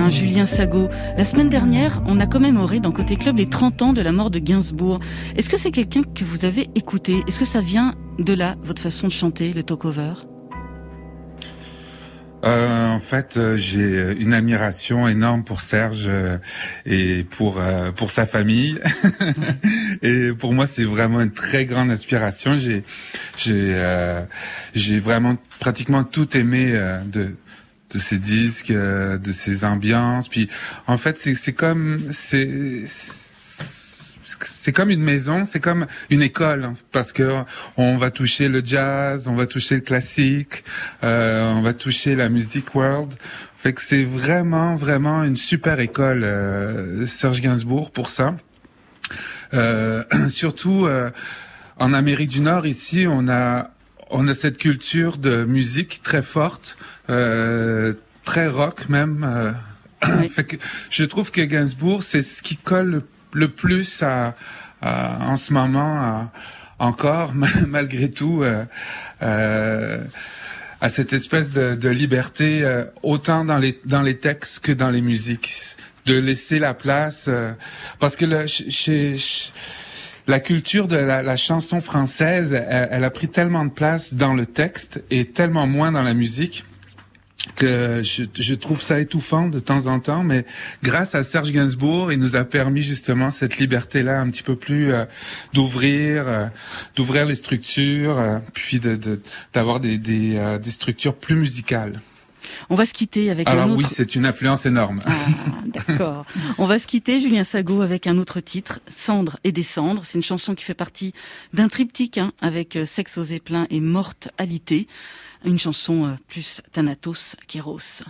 Zeppelin, Julien Sago. La semaine dernière, on a commémoré dans Côté Club les 30 ans de la mort de Gainsbourg. Est-ce que c'est quelqu'un que vous avez écouté? Est-ce que ça vient de là, votre façon de chanter, le talk-over?
Euh, en fait, euh, j'ai une admiration énorme pour Serge euh, et pour euh, pour sa famille. et pour moi, c'est vraiment une très grande inspiration. J'ai j'ai euh, j'ai vraiment pratiquement tout aimé euh, de de ses disques, euh, de ses ambiances. Puis en fait, c'est comme c'est c'est comme une maison, c'est comme une école hein, parce que on va toucher le jazz, on va toucher le classique, euh, on va toucher la music world. Fait que c'est vraiment vraiment une super école euh, Serge Gainsbourg pour ça. Euh, surtout euh, en Amérique du Nord ici, on a on a cette culture de musique très forte, euh, très rock même. euh,
Oui.
fait que je trouve que Gainsbourg, c'est ce qui colle le, le plus à, à- en ce moment à- encore, malgré tout, euh, euh, à cette espèce de, de liberté, euh, autant dans les dans les textes que dans les musiques, de laisser la place, euh, parce que chez, chez- la culture de la, la chanson française, elle, elle, a pris tellement de place dans le texte et tellement moins dans la musique que je, je, trouve ça étouffant de temps en temps, mais grâce à Serge Gainsbourg, il nous a permis justement cette liberté-là un petit peu plus euh, d'ouvrir, euh, d'ouvrir les structures, euh, puis de d'avoir des, euh, des, structures plus musicales.
On va se quitter avec
Alors
un autre...
oui, c'est une influence énorme.
Ah, D'accord. On va se quitter, Julien Sago, avec un autre titre, Cendre et descendre. C'est une chanson qui fait partie d'un triptyque hein, avec Sexe aux éplins et Morte alité une chanson euh, plus Thanatos qu'Eros.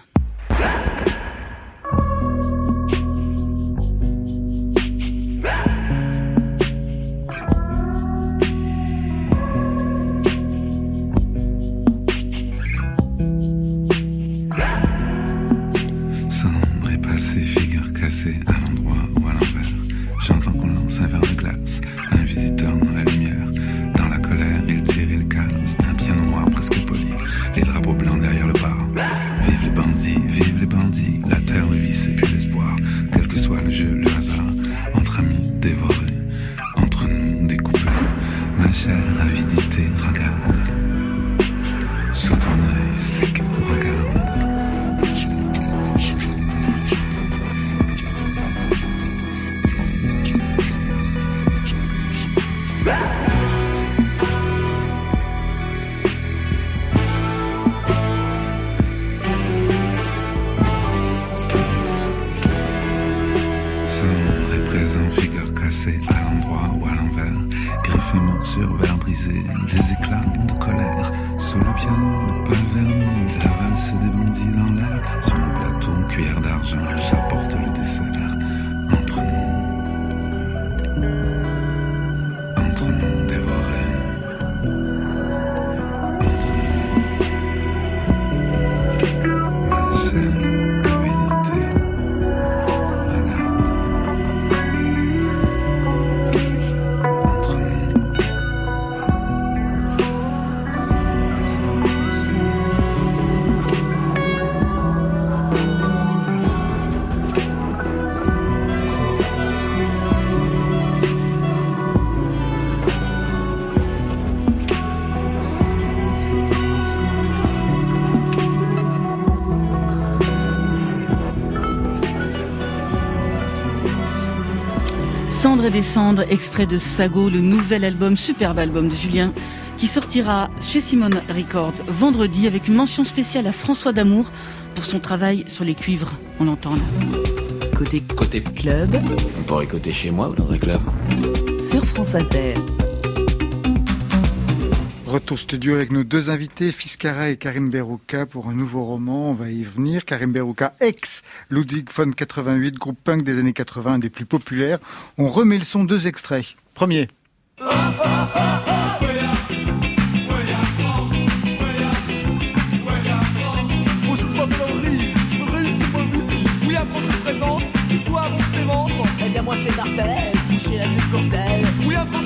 Cendre et
descendre, extrait de Sago, le nouvel album, superbe album de Julien, qui sortira chez Simone Records vendredi avec une mention spéciale à François Damour pour son travail sur les cuivres. On l'entend là.
Côté,
Côté
club,
On pourrait écouter chez moi ou dans un club?
sur France Inter.
Retour studio avec nos deux invités, Fiskara et Karim Berouka, pour un nouveau roman. On va y venir. Karim Berouka, ex Ludwig von 88, groupe punk des années 80, un des plus populaires. On remet le son, deux extraits. Premier.
Eh bien moi c'est Marcel,
Franck,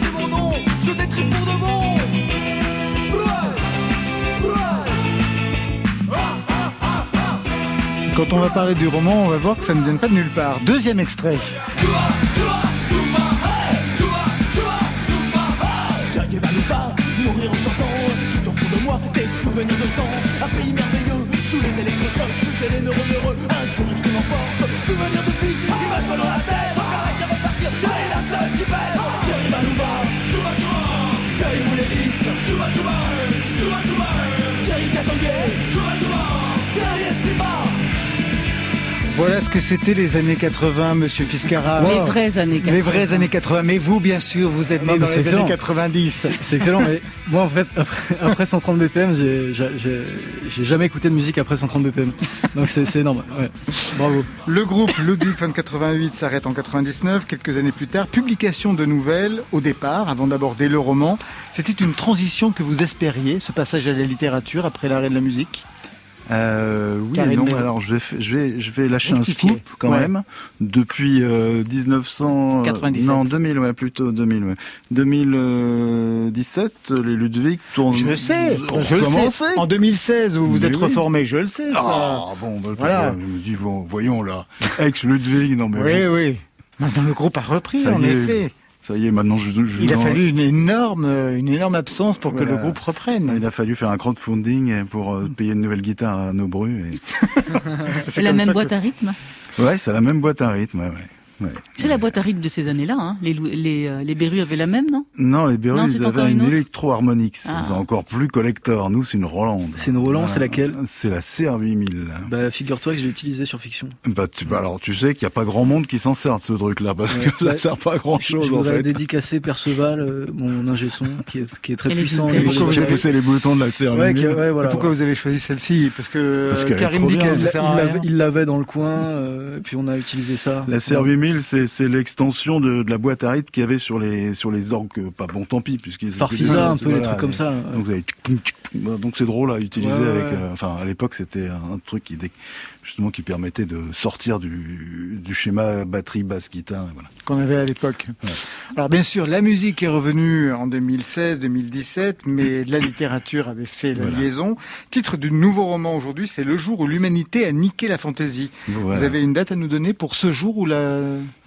c'est mon nom, je pour de bon.
Quand on va parler du roman, on va voir que ça ne vient pas de nulle part. Deuxième extrait.
Mourir en fond de moi, des souvenirs de sang Un pays merveilleux, sous les électrochocs J'ai les neurones heureux, un sourire qui m'emporte Souvenirs de vie, image dans la
Voilà ce que c'était les années 80, monsieur Fiskara.
Les vraies années 80.
Les vraies années 80. Mais vous, bien sûr, vous êtes né
Non,
dans
c'est
les années
excellent.
90.
C'est excellent, mais moi en fait, après, après 130 BPM, j'ai- jamais écouté de musique après 130 BPM. Donc c'est c'est énorme. Ouais. Bravo.
Le groupe Ludwig von 88 s'arrête en 99, quelques années plus tard. Publication de nouvelles au départ, avant d'aborder le roman. C'était une transition que vous espériez, ce passage à la littérature après l'arrêt de la musique?
Euh, oui et non. Alors je vais, je vais, je vais lâcher un scoop quand
Ouais.
même. Depuis euh, 1900, euh,
97.
non 2000, ouais plutôt 2000, ouais. 2017, les Ludwig tournent.
Je le sais, je le sais. En 2016, vous vous
Mais
êtes
oui.
reformé, je le sais, ça.
Ah bon, bah,
Voilà.
je me dis, bon, voyons là, ex Ludwig, non mais
oui,
bon.
oui. Maintenant, le groupe a repris,
Ça
en
est. Ça y est, maintenant je, je
Il a fallu une énorme, une énorme absence pour que le groupe reprenne.
Il a fallu faire un crowdfunding pour euh, payer une nouvelle guitare à nos brus.
C'est la même boîte à rythme.
Ouais, c'est la même boîte à rythme. Ouais, ouais. Ouais.
C'est la boîte à rythme de ces années-là. Hein. Les, les, euh, les Berus avaient la même, non?
Non, les Berus,
Non,
ils avaient
une
une, électro-harmonix.
Ah.
C'est encore plus collector. Nous, c'est une Roland.
C'est une Roland, c'est laquelle?
C'est la CR8000.
Bah, figure-toi que je l'ai utilisé sur Fiction.
Bah, tu, bah, alors, tu sais qu'il n'y a pas grand monde qui s'en sert de ce truc-là, parce
Ouais.
que ça
Bah,
sert pas à grand
Je,
chose,
je
en fait.
dédicacer Perceval, euh, mon ingé son, qui est, qui est très puissant. lui,
Pourquoi vous
j'ai-
avez-
poussé les boutons de la CR8000.
Ouais, qui- ouais, voilà.
Et pourquoi vous avez choisi celle-ci? Parce que Karim dit qu'elle
Il l'avait- dans le coin, euh, et puis on a utilisé ça.
La CR8000, c'est, c'est l'extension de, de la boîte à rythme qu'il y avait sur les, sur les orgues, euh, pas bon tant pis, puisqu'ils étaient
Farfisa, un peu les trucs comme ça. ouais.
Donc, c'est drôle à utiliser
Ouais,
avec,
ouais.
euh, enfin, à l'époque, c'était un, un truc qui, dé- justement, qui permettait de sortir du, du schéma batterie, basse, guitare, voilà.
qu'on avait à l'époque. Alors bien sûr, la musique est revenue en 2016, 2017, mais la littérature avait fait la
Voilà.
liaison. Titre du nouveau roman aujourd'hui, c'est Le jour où l'humanité a niqué la fantaisie.
Voilà.
Vous avez une date à nous donner pour ce jour où la...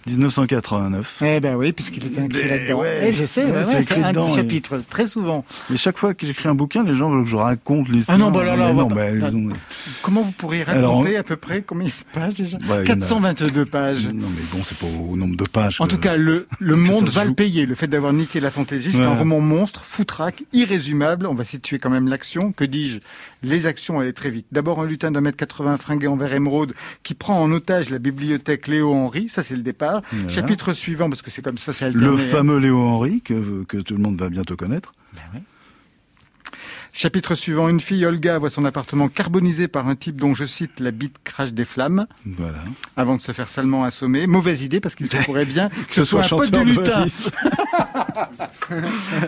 1989.
Eh ben oui, puisqu'il était écrit là-dedans.
ouais.
Je sais,
Ouais,
ouais,
c'est
un
dedans, et-
chapitre, très souvent.
Mais chaque fois que j'écris un bouquin, les gens veulent que je raconte l'histoire.
Ah non, bah là,
non, bah, ont-
Comment vous pourriez
Alors,
raconter à peu près combien de pages déjà
Bah, il y en a-
422 pages.
Non, mais bon, c'est pas au nombre de pages.
En
que-
tout cas, le, le monde va le payer. Le fait d'avoir niqué la fantaisie, c'est un roman monstre, foutraque, irrésumable. On va situer quand même l'action. Que dis-je? Les actions allaient très vite. D'abord, un lutin d'un mètre 80 fringué en vert émeraude qui prend en otage la bibliothèque Léo Henry. Ça, c'est le départ.
Voilà.
Chapitre suivant, parce que c'est comme ça, c'est.
Le
hein.
fameux Léo Henry, que, que tout le monde va bientôt connaître.
Chapitre suivant, une fille, Olga, voit son appartement carbonisé par un type dont, je cite, la bite crache des flammes,
Voilà.
avant de se faire salement assommer. Mauvaise idée, parce qu'il se pourrait bien que ce soit un pote du lutin.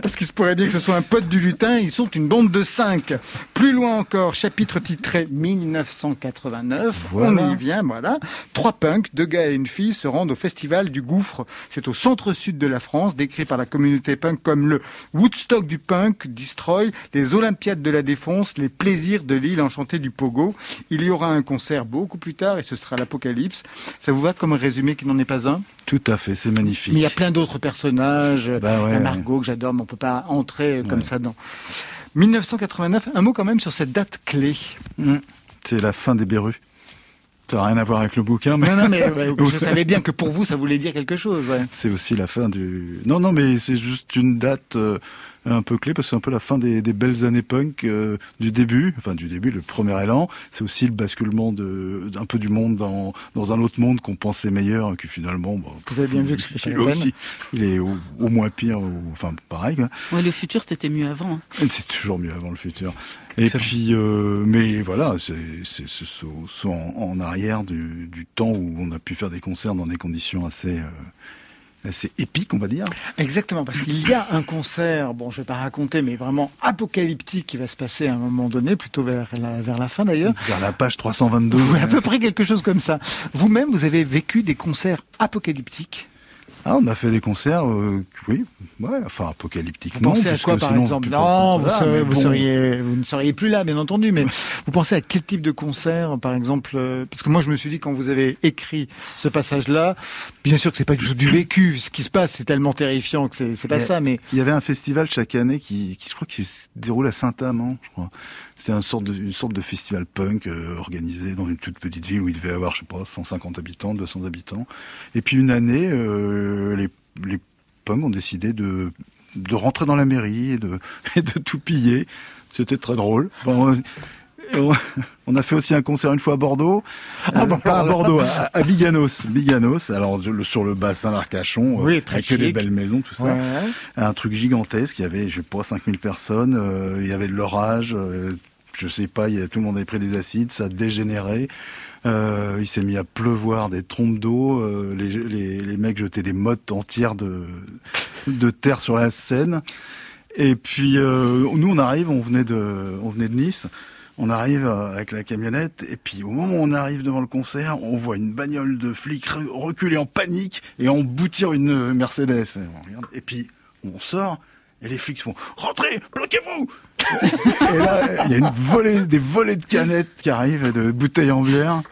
Parce qu'il se pourrait bien que ce soit un pote du lutin, ils sont une bande de cinq. Plus loin encore, chapitre titré 1989,
Voilà.
on y vient, voilà. Trois punks, deux gars et une fille, se rendent au festival du gouffre. C'est au centre-sud de la France, décrit par la communauté punk comme le Woodstock du punk, Destroy, les Olympiades de la Défense, les plaisirs de l'île enchantée du Pogo. Il y aura un concert beaucoup plus tard et ce sera l'apocalypse. Ça vous va comme résumé qui n'en est pas un?
Tout à fait, c'est magnifique.
mais il y a plein d'autres personnages.
Bah ouais,
la
ouais.
Margot que j'adore, mais on peut pas entrer comme
Ouais.
ça dans. 1989, un mot quand même sur cette date clé.
Mm. C'est la fin des Berus. Ça n'a rien à voir avec le bouquin, mais
Non, non, mais ouais, je savais bien que pour vous, ça voulait dire quelque chose. ouais.
c'est aussi la fin du. Non, non, mais c'est juste une date euh, un peu clé parce que c'est un peu la fin des, des belles années punk euh, du début, enfin du début, le premier élan. C'est aussi le basculement de d'un peu du monde dans dans un autre monde qu'on pensait meilleur, qui finalement, bon,
Vous avez bien vu que c'était
il, aussi, il est au, au moins pire, ou, enfin pareil. Quoi.
Ouais, le futur, c'était mieux avant. hein.
C'est toujours mieux avant le futur. Et
C'est
puis, euh, mais voilà, c'est c'est ce saut en, en arrière du, du temps où on a pu faire des concerts dans des conditions assez euh, assez épiques, on va dire.
Exactement, parce qu'il y a un concert, bon, je vais pas raconter, mais vraiment apocalyptique qui va se passer à un moment donné, plutôt vers la, vers la fin d'ailleurs.
Vers la page 322.
Oui, à peu près quelque chose comme ça. Vous-même, vous avez vécu des concerts apocalyptiques.
Ah, on a fait des concerts, euh, oui, ouais, enfin apocalyptiques.
Vous
non,
pensez à quoi, par
sinon,
exemple Non, vous,
bon.
seriez, vous ne seriez plus là, bien entendu, mais vous pensez à quel type de concert, par exemple euh, Parce que moi, je me suis dit, quand vous avez écrit ce passage-là, bien sûr que c'est pas du tout du vécu, ce qui se passe, c'est tellement terrifiant que c'est pas
a-
ça, mais
Il y avait un festival chaque année qui, qui je crois, qui se déroule à Saint-Amand, je crois. C'était une sorte de, une sorte de festival punk euh, organisé dans une toute petite ville où il devait avoir, je sais pas, 150 habitants, 200 habitants. Et puis une année, euh, les, les punks ont décidé de, de rentrer dans la mairie et de, et de tout piller. C'était très drôle. Bon, on, a fait aussi un concert une fois à Bordeaux,
Ah
Euh, pas à. Bordeaux, à, à Biganos, Biganos. Alors sur le bassin d'Arcachon,
Oui, très
avec que
chic.
belles maisons, tout ça
Ouais.
un truc gigantesque. Il y avait, je sais pas, 5000 personnes. euh, il y avait de l'orage. euh, je sais pas, tout le monde avait pris des acides. Ça a dégénéré. Euh, il s'est mis à pleuvoir des trompes d'eau. euh, les, mecs jetaient des mottes entières de, terre sur la scène. Et puis euh, nous, on arrive. On venait de, Nice. On arrive avec la camionnette et puis au moment où on arrive devant le concert, on voit une bagnole de flics re- reculer en panique et emboutir une Mercedes. Et puis on sort et les flics font rentrez, bloquez-vous. et là, il y a une volée, des volées de canettes qui arrivent, et de bouteilles en bière.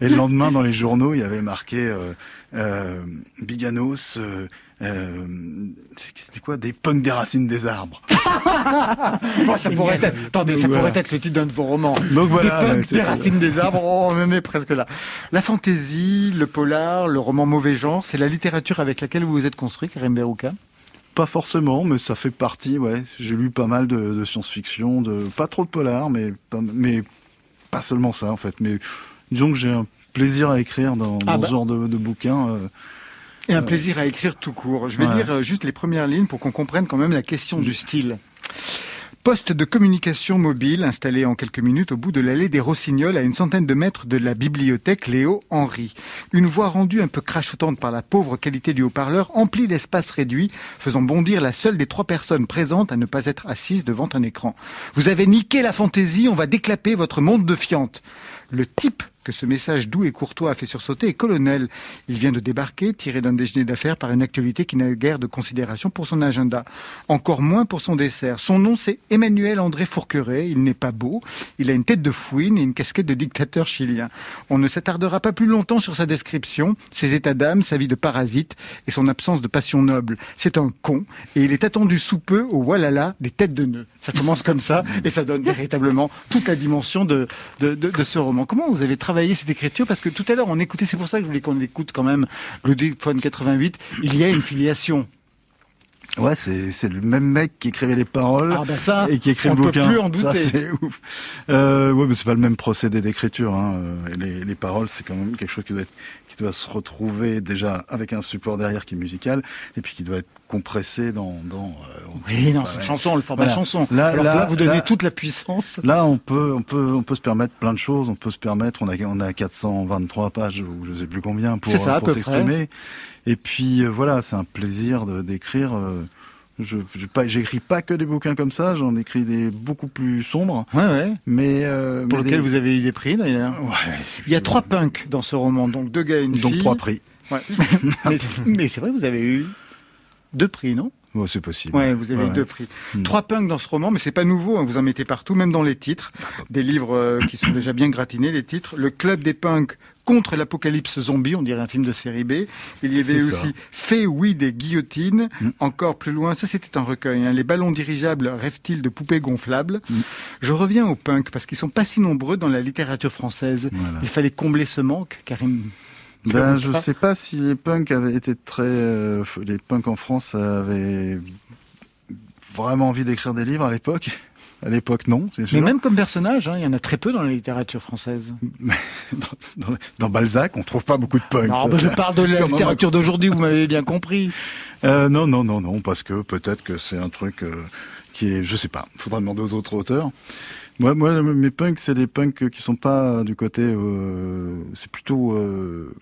Et le lendemain, dans les journaux, il y avait marqué euh, euh, Biganos, euh, Euh, C'était quoi Des punks des racines des arbres.
Bon, ça pourrait être, attendez, ça
Voilà.
pourrait être le titre d'un de vos romans.
Donc voilà,
des punks,
ouais,
des racines des arbres, oh, on en est presque là. La fantaisie, le polar, le roman mauvais genre, c'est la littérature avec laquelle vous vous êtes construit, Karim Berouka?
Pas forcément, mais ça fait partie, ouais. J'ai lu pas mal de, de science-fiction, de pas trop de polar, mais pas, mais pas seulement ça en fait. Mais disons que j'ai un plaisir à écrire dans,
Ah
dans
bah.
ce genre de, de bouquins. euh.
Et un
Ouais.
plaisir à écrire tout court. Je vais
Ouais.
lire euh, juste les premières lignes pour qu'on comprenne quand même la question du style. Poste de communication mobile installé en quelques minutes au bout de l'allée des Rossignols à une centaine de mètres de la bibliothèque Léo Henry. Une voix rendue un peu crachotante par la pauvre qualité du haut-parleur emplit l'espace réduit, faisant bondir la seule des trois personnes présentes à ne pas être assise devant un écran. Vous avez niqué la fantaisie, on va déclaper votre monde de fiente. Le type que ce message doux et courtois a fait sursauter colonel. Il vient de débarquer, tiré d'un déjeuner d'affaires par une actualité qui n'a guère de considération pour son agenda. Encore moins pour son dessert. Son nom, c'est Emmanuel André Fourqueret. Il n'est pas beau. Il a une tête de fouine et une casquette de dictateur chilien. On ne s'attardera pas plus longtemps sur sa description, ses états d'âme, sa vie de parasite et son absence de passion noble. C'est un con et il est attendu sous peu au voilà des têtes de nœuds. Ça commence comme ça et ça donne véritablement toute la dimension de, de, de ce roman. Comment vous avez travaillé cette écriture Parce que tout à l'heure on écoutait, c'est pour ça que je voulais qu'on écoute quand même le Phone 88. Il y a une filiation.
Ouais, c'est c'est le même mec qui écrivait les paroles
Ah bah ça,
et qui écrit
on
le
ne peut
bouquin.
plus en douter.
c'est ouf. Euh, ouais, mais c'est pas le même procédé d'écriture. Hein. Euh, Les, les paroles, c'est quand même quelque chose qui doit être, qui doit se retrouver déjà avec un support derrière qui est musical et puis qui doit être compressé dans. dans euh,
Oui, non, c'est une chanson, le format
Voilà.
chanson.
Là,
Alors
là,
là, vous donnez
là-
toute la puissance.
Là, on peut, on peut, on peut se permettre plein de choses. On peut se permettre, on a, on a 423 pages ou je sais plus combien pour, pour s'exprimer. Et puis euh, voilà, c'est un plaisir d'écrire. euh, je, pas, j'écris pas que des bouquins comme ça. J'en écris des beaucoup plus sombres.
Ouais, ouais.
Mais euh,
Pour
mais
lequel
des-
vous avez eu des prix d'ailleurs.
Ouais,
Il y a trois punks dans ce roman, donc deux gars et une
donc
fille.
trois prix.
Ouais. mais mais c'est vrai, vous avez eu deux prix, non
Ouais, c'est possible.
Ouais, vous avez
Ouais,
deux prix.
Hmm.
Trois punks dans ce roman, mais c'est pas nouveau, hein, vous en mettez partout, même dans les titres. Des livres euh, qui sont déjà bien gratinés, les titres. Le club des punks contre l'apocalypse zombie, on dirait un film de série B. Il y avait aussi Fait oui des guillotines.
Hmm.
Encore plus loin, ça c'était un recueil. hein. Les ballons dirigeables rêvent-ils de poupées gonflables
Hmm.
Je reviens aux punks parce qu'ils sont pas si nombreux dans la littérature française.
Voilà.
Il fallait combler ce manque, Karim.
Ben, je sais pas si les punks avaient été très, euh, les punks en France avaient vraiment envie d'écrire des livres à l'époque. À l'époque, non.
Mais même comme personnage, hein, il y en a très peu dans la littérature française.
dans, dans- dans Balzac, on trouve pas beaucoup de punks.
Non,
ça,
mais je parle de la littérature d'aujourd'hui, vous m'avez bien compris.
Euh, non, non, non, non, parce que peut-être que c'est un truc euh, qui est, je sais pas. Faudra demander aux autres auteurs. Moi, moi, mes punks, c'est des punks qui sont pas du côté, euh, c'est plutôt, euh,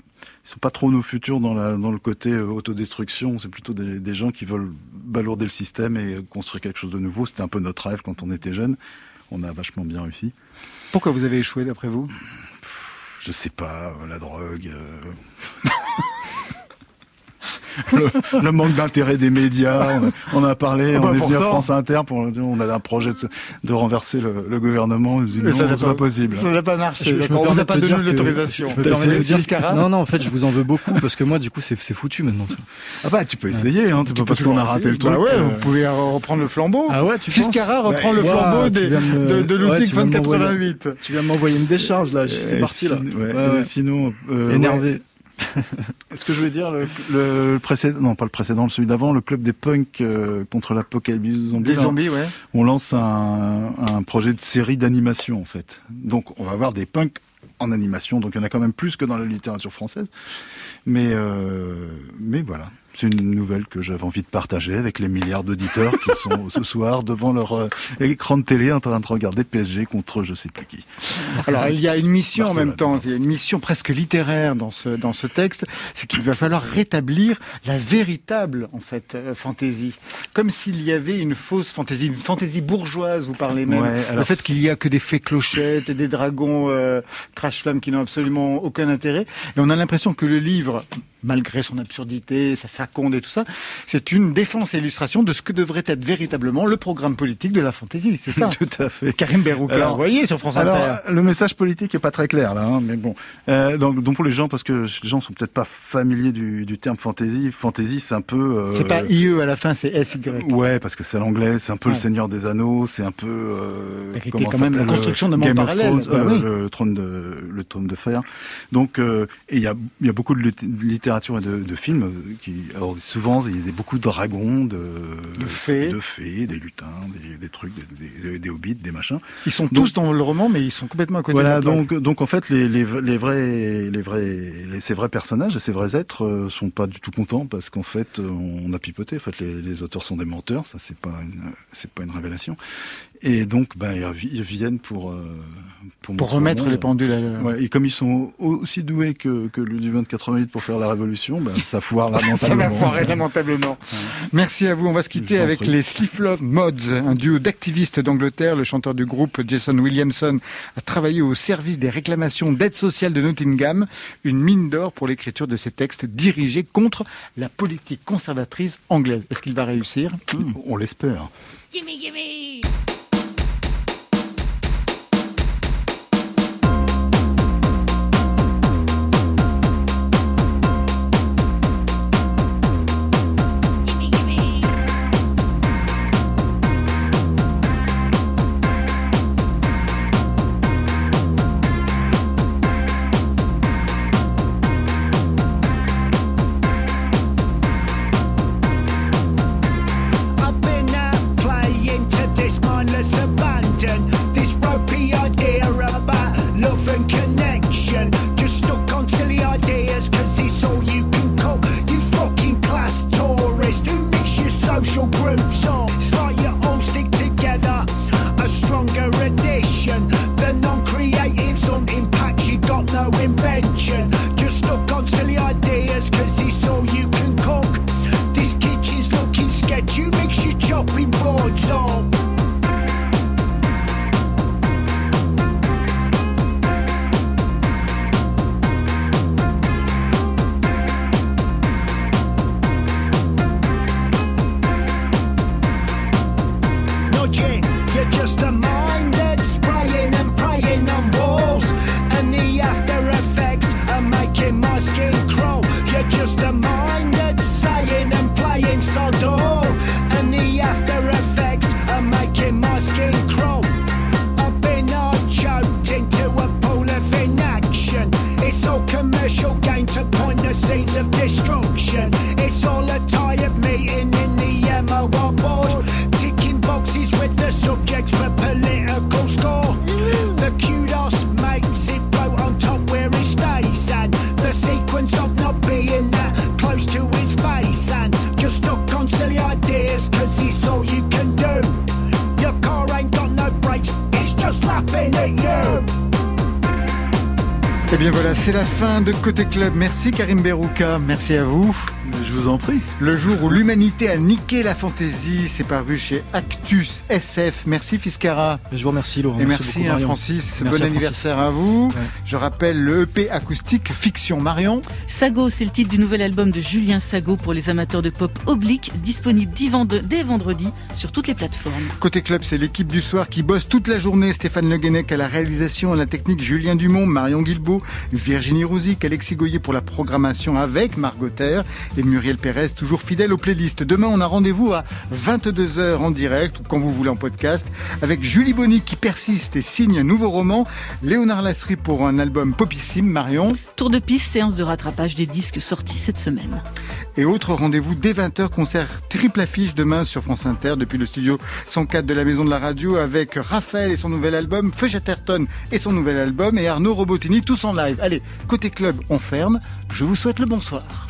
ils sont pas trop nos futurs dans la, dans le côté euh, autodestruction. C'est plutôt des, des gens qui veulent balourder le système et construire quelque chose de nouveau. C'était un peu notre rêve quand on était jeune. On a vachement bien réussi.
Pourquoi vous avez échoué d'après vous?
Je sais pas, la drogue. euh, le, le manque d'intérêt des médias. On a, on a parlé,
Ah bah
on est venu à. France Inter pour dire on a un projet de, se- de renverser le, le gouvernement. Dit,
Mais ça
non,
n'a
c'est pas possible.
Ça n'a pas marché.
Je- je
on vous a pas donné l'autorisation.
Non, non, en fait, je vous en veux beaucoup parce que moi, du coup, c'est c'est foutu maintenant.
Ah bah tu peux essayer, hein, tu peux parce qu'on a raté le truc.
Bah ouais,
euh,
vous pouvez reprendre le flambeau.
Ah ouais, tu
Fiscara
penses
reprend le flambeau
de me-
de, de l'outil
Ouais, tu viens de m'envoyer-
88.
Tu viens de m'envoyer une décharge là, c'est
euh,
parti là.
Sinon, euh,
Énervé.
Est-ce que je vais dire le, le précédent, non pas le précédent, celui d'avant, le club des punks euh, contre l'apocalypse zombie.
Des zombies, ouais.
on lance un, un projet de série d'animation en fait. Donc on va avoir des punks en animation, donc il y en a quand même plus que dans la littérature française. Mais euh, mais voilà, c'est une nouvelle que j'avais envie de partager avec les milliards d'auditeurs qui sont ce soir devant leur euh, écran de télé en train de regarder PSG contre je sais plus qui.
Alors il y a une mission en même temps, il y a une mission presque littéraire dans ce dans ce texte, c'est qu'il va falloir rétablir la véritable en fait euh, fantaisie, comme s'il y avait une fausse fantaisie, une fantaisie bourgeoise. Vous parlez même
Ouais,
le fait qu'il y a que des fées clochettes et des dragons euh, crash-flamme qui n'ont absolument aucun intérêt. Et on a l'impression que le livre, malgré son absurdité, sa faconde et tout ça, c'est une défense et illustration de ce que devrait être véritablement le programme politique de la fantaisie. C'est ça
Tout à fait.
Karim Berouka, vous voyez, sur France Inter.
Alors, le message politique est pas très clair là, hein, mais bon. Euh, donc, donc pour les gens, parce que les gens sont peut-être pas familiers du, du terme fantasy. Fantasy, c'est un peu. euh,
c'est pas IE à la fin, c'est SY.
Ouais, parce que c'est l'anglais, c'est un peu
Ouais.
le Seigneur des Anneaux, c'est un peu euh,
Vérité,
comment
quand même, la construction
euh,
d'un monde
Game of
parallèle.
Thrones,
Bah
euh,
oui.
le trône de le trône de fer. Donc, euh, et il y a il y a beaucoup de lit- littérature et de, de films euh, qui, alors souvent il y a beaucoup de dragons, de,
De fées.
de fées, des lutins, des, des trucs, des, des, des hobbits, des machins.
Ils sont
Donc-
tous dans le roman, mais ils sont complètement à côté
Voilà,
de la
donc donc en fait les les, les vrais les vrais les- ces vrais personnages et ces vrais êtres euh, sont pas du tout contents parce qu'en fait on a pipoté. En fait les, les auteurs sont des menteurs, ça c'est pas une c'est pas une révélation. Et donc ben ils, viennent pour euh, pour,
Pour remettre
monde.
les pendules à l'heure.
Ouais, et comme ils sont au- aussi doués que que le du 24 minutes pour faire la révolution, ben ça foire
Ça va
lamentablement.
foirer lamentablement. Merci à vous. On va se quitter avec
prie.
les Sliflove Mods, un duo d'activistes d'Angleterre. Le chanteur du groupe, Jason Williamson, a travaillé au service des réclamations d'aide sociale de Nottingham, une mine d'or pour l'écriture de ces textes dirigés contre la politique conservatrice anglaise. Est-ce qu'il va réussir? Hmm.
On l'espère.
Gimme, gimme.
states of destruction. It's all a
time. C'est la fin de Côté Club. Merci Karim Berouka, merci à vous.
Je vous en prie.
Le jour où l'humanité a niqué la fantaisie, c'est paru chez Actus SF. Merci Fiscara.
Je vous remercie Laurent.
Et merci,
beaucoup,
hein. Francis,
Merci
bon
à Francis.
anniversaire à vous. Je rappelle le EP acoustique Fiction Marion.
Sago, c'est le titre du nouvel album de Julien Sago pour les amateurs de pop oblique, disponible dès vendredi sur toutes les plateformes.
Côté club, c'est l'équipe du soir qui bosse toute la journée. Stéphane Le Guenec à la réalisation, à la technique, Julien Dumont, Marion Guilbeault, Virginie Rouzic, Alexis Goyer pour la programmation avec Margot Terre et Muriel Pérez, toujours fidèle aux playlists. Demain, on a rendez-vous à 22h en direct ou quand vous voulez en podcast avec Julie Bonny qui persiste et signe un nouveau roman. Léonard Lasserie pour un album popissime, Marion.
Tour de piste, séance de rattrapage des disques sortis cette semaine.
Et autre rendez-vous dès 20h, concert triple affiche demain sur France Inter depuis le studio 104 de la Maison de la Radio avec Raphaël et son nouvel album, Feu Chatterton et son nouvel album et Arnaud Robotini tous en live. Allez, côté club, on ferme. Je vous souhaite le bonsoir.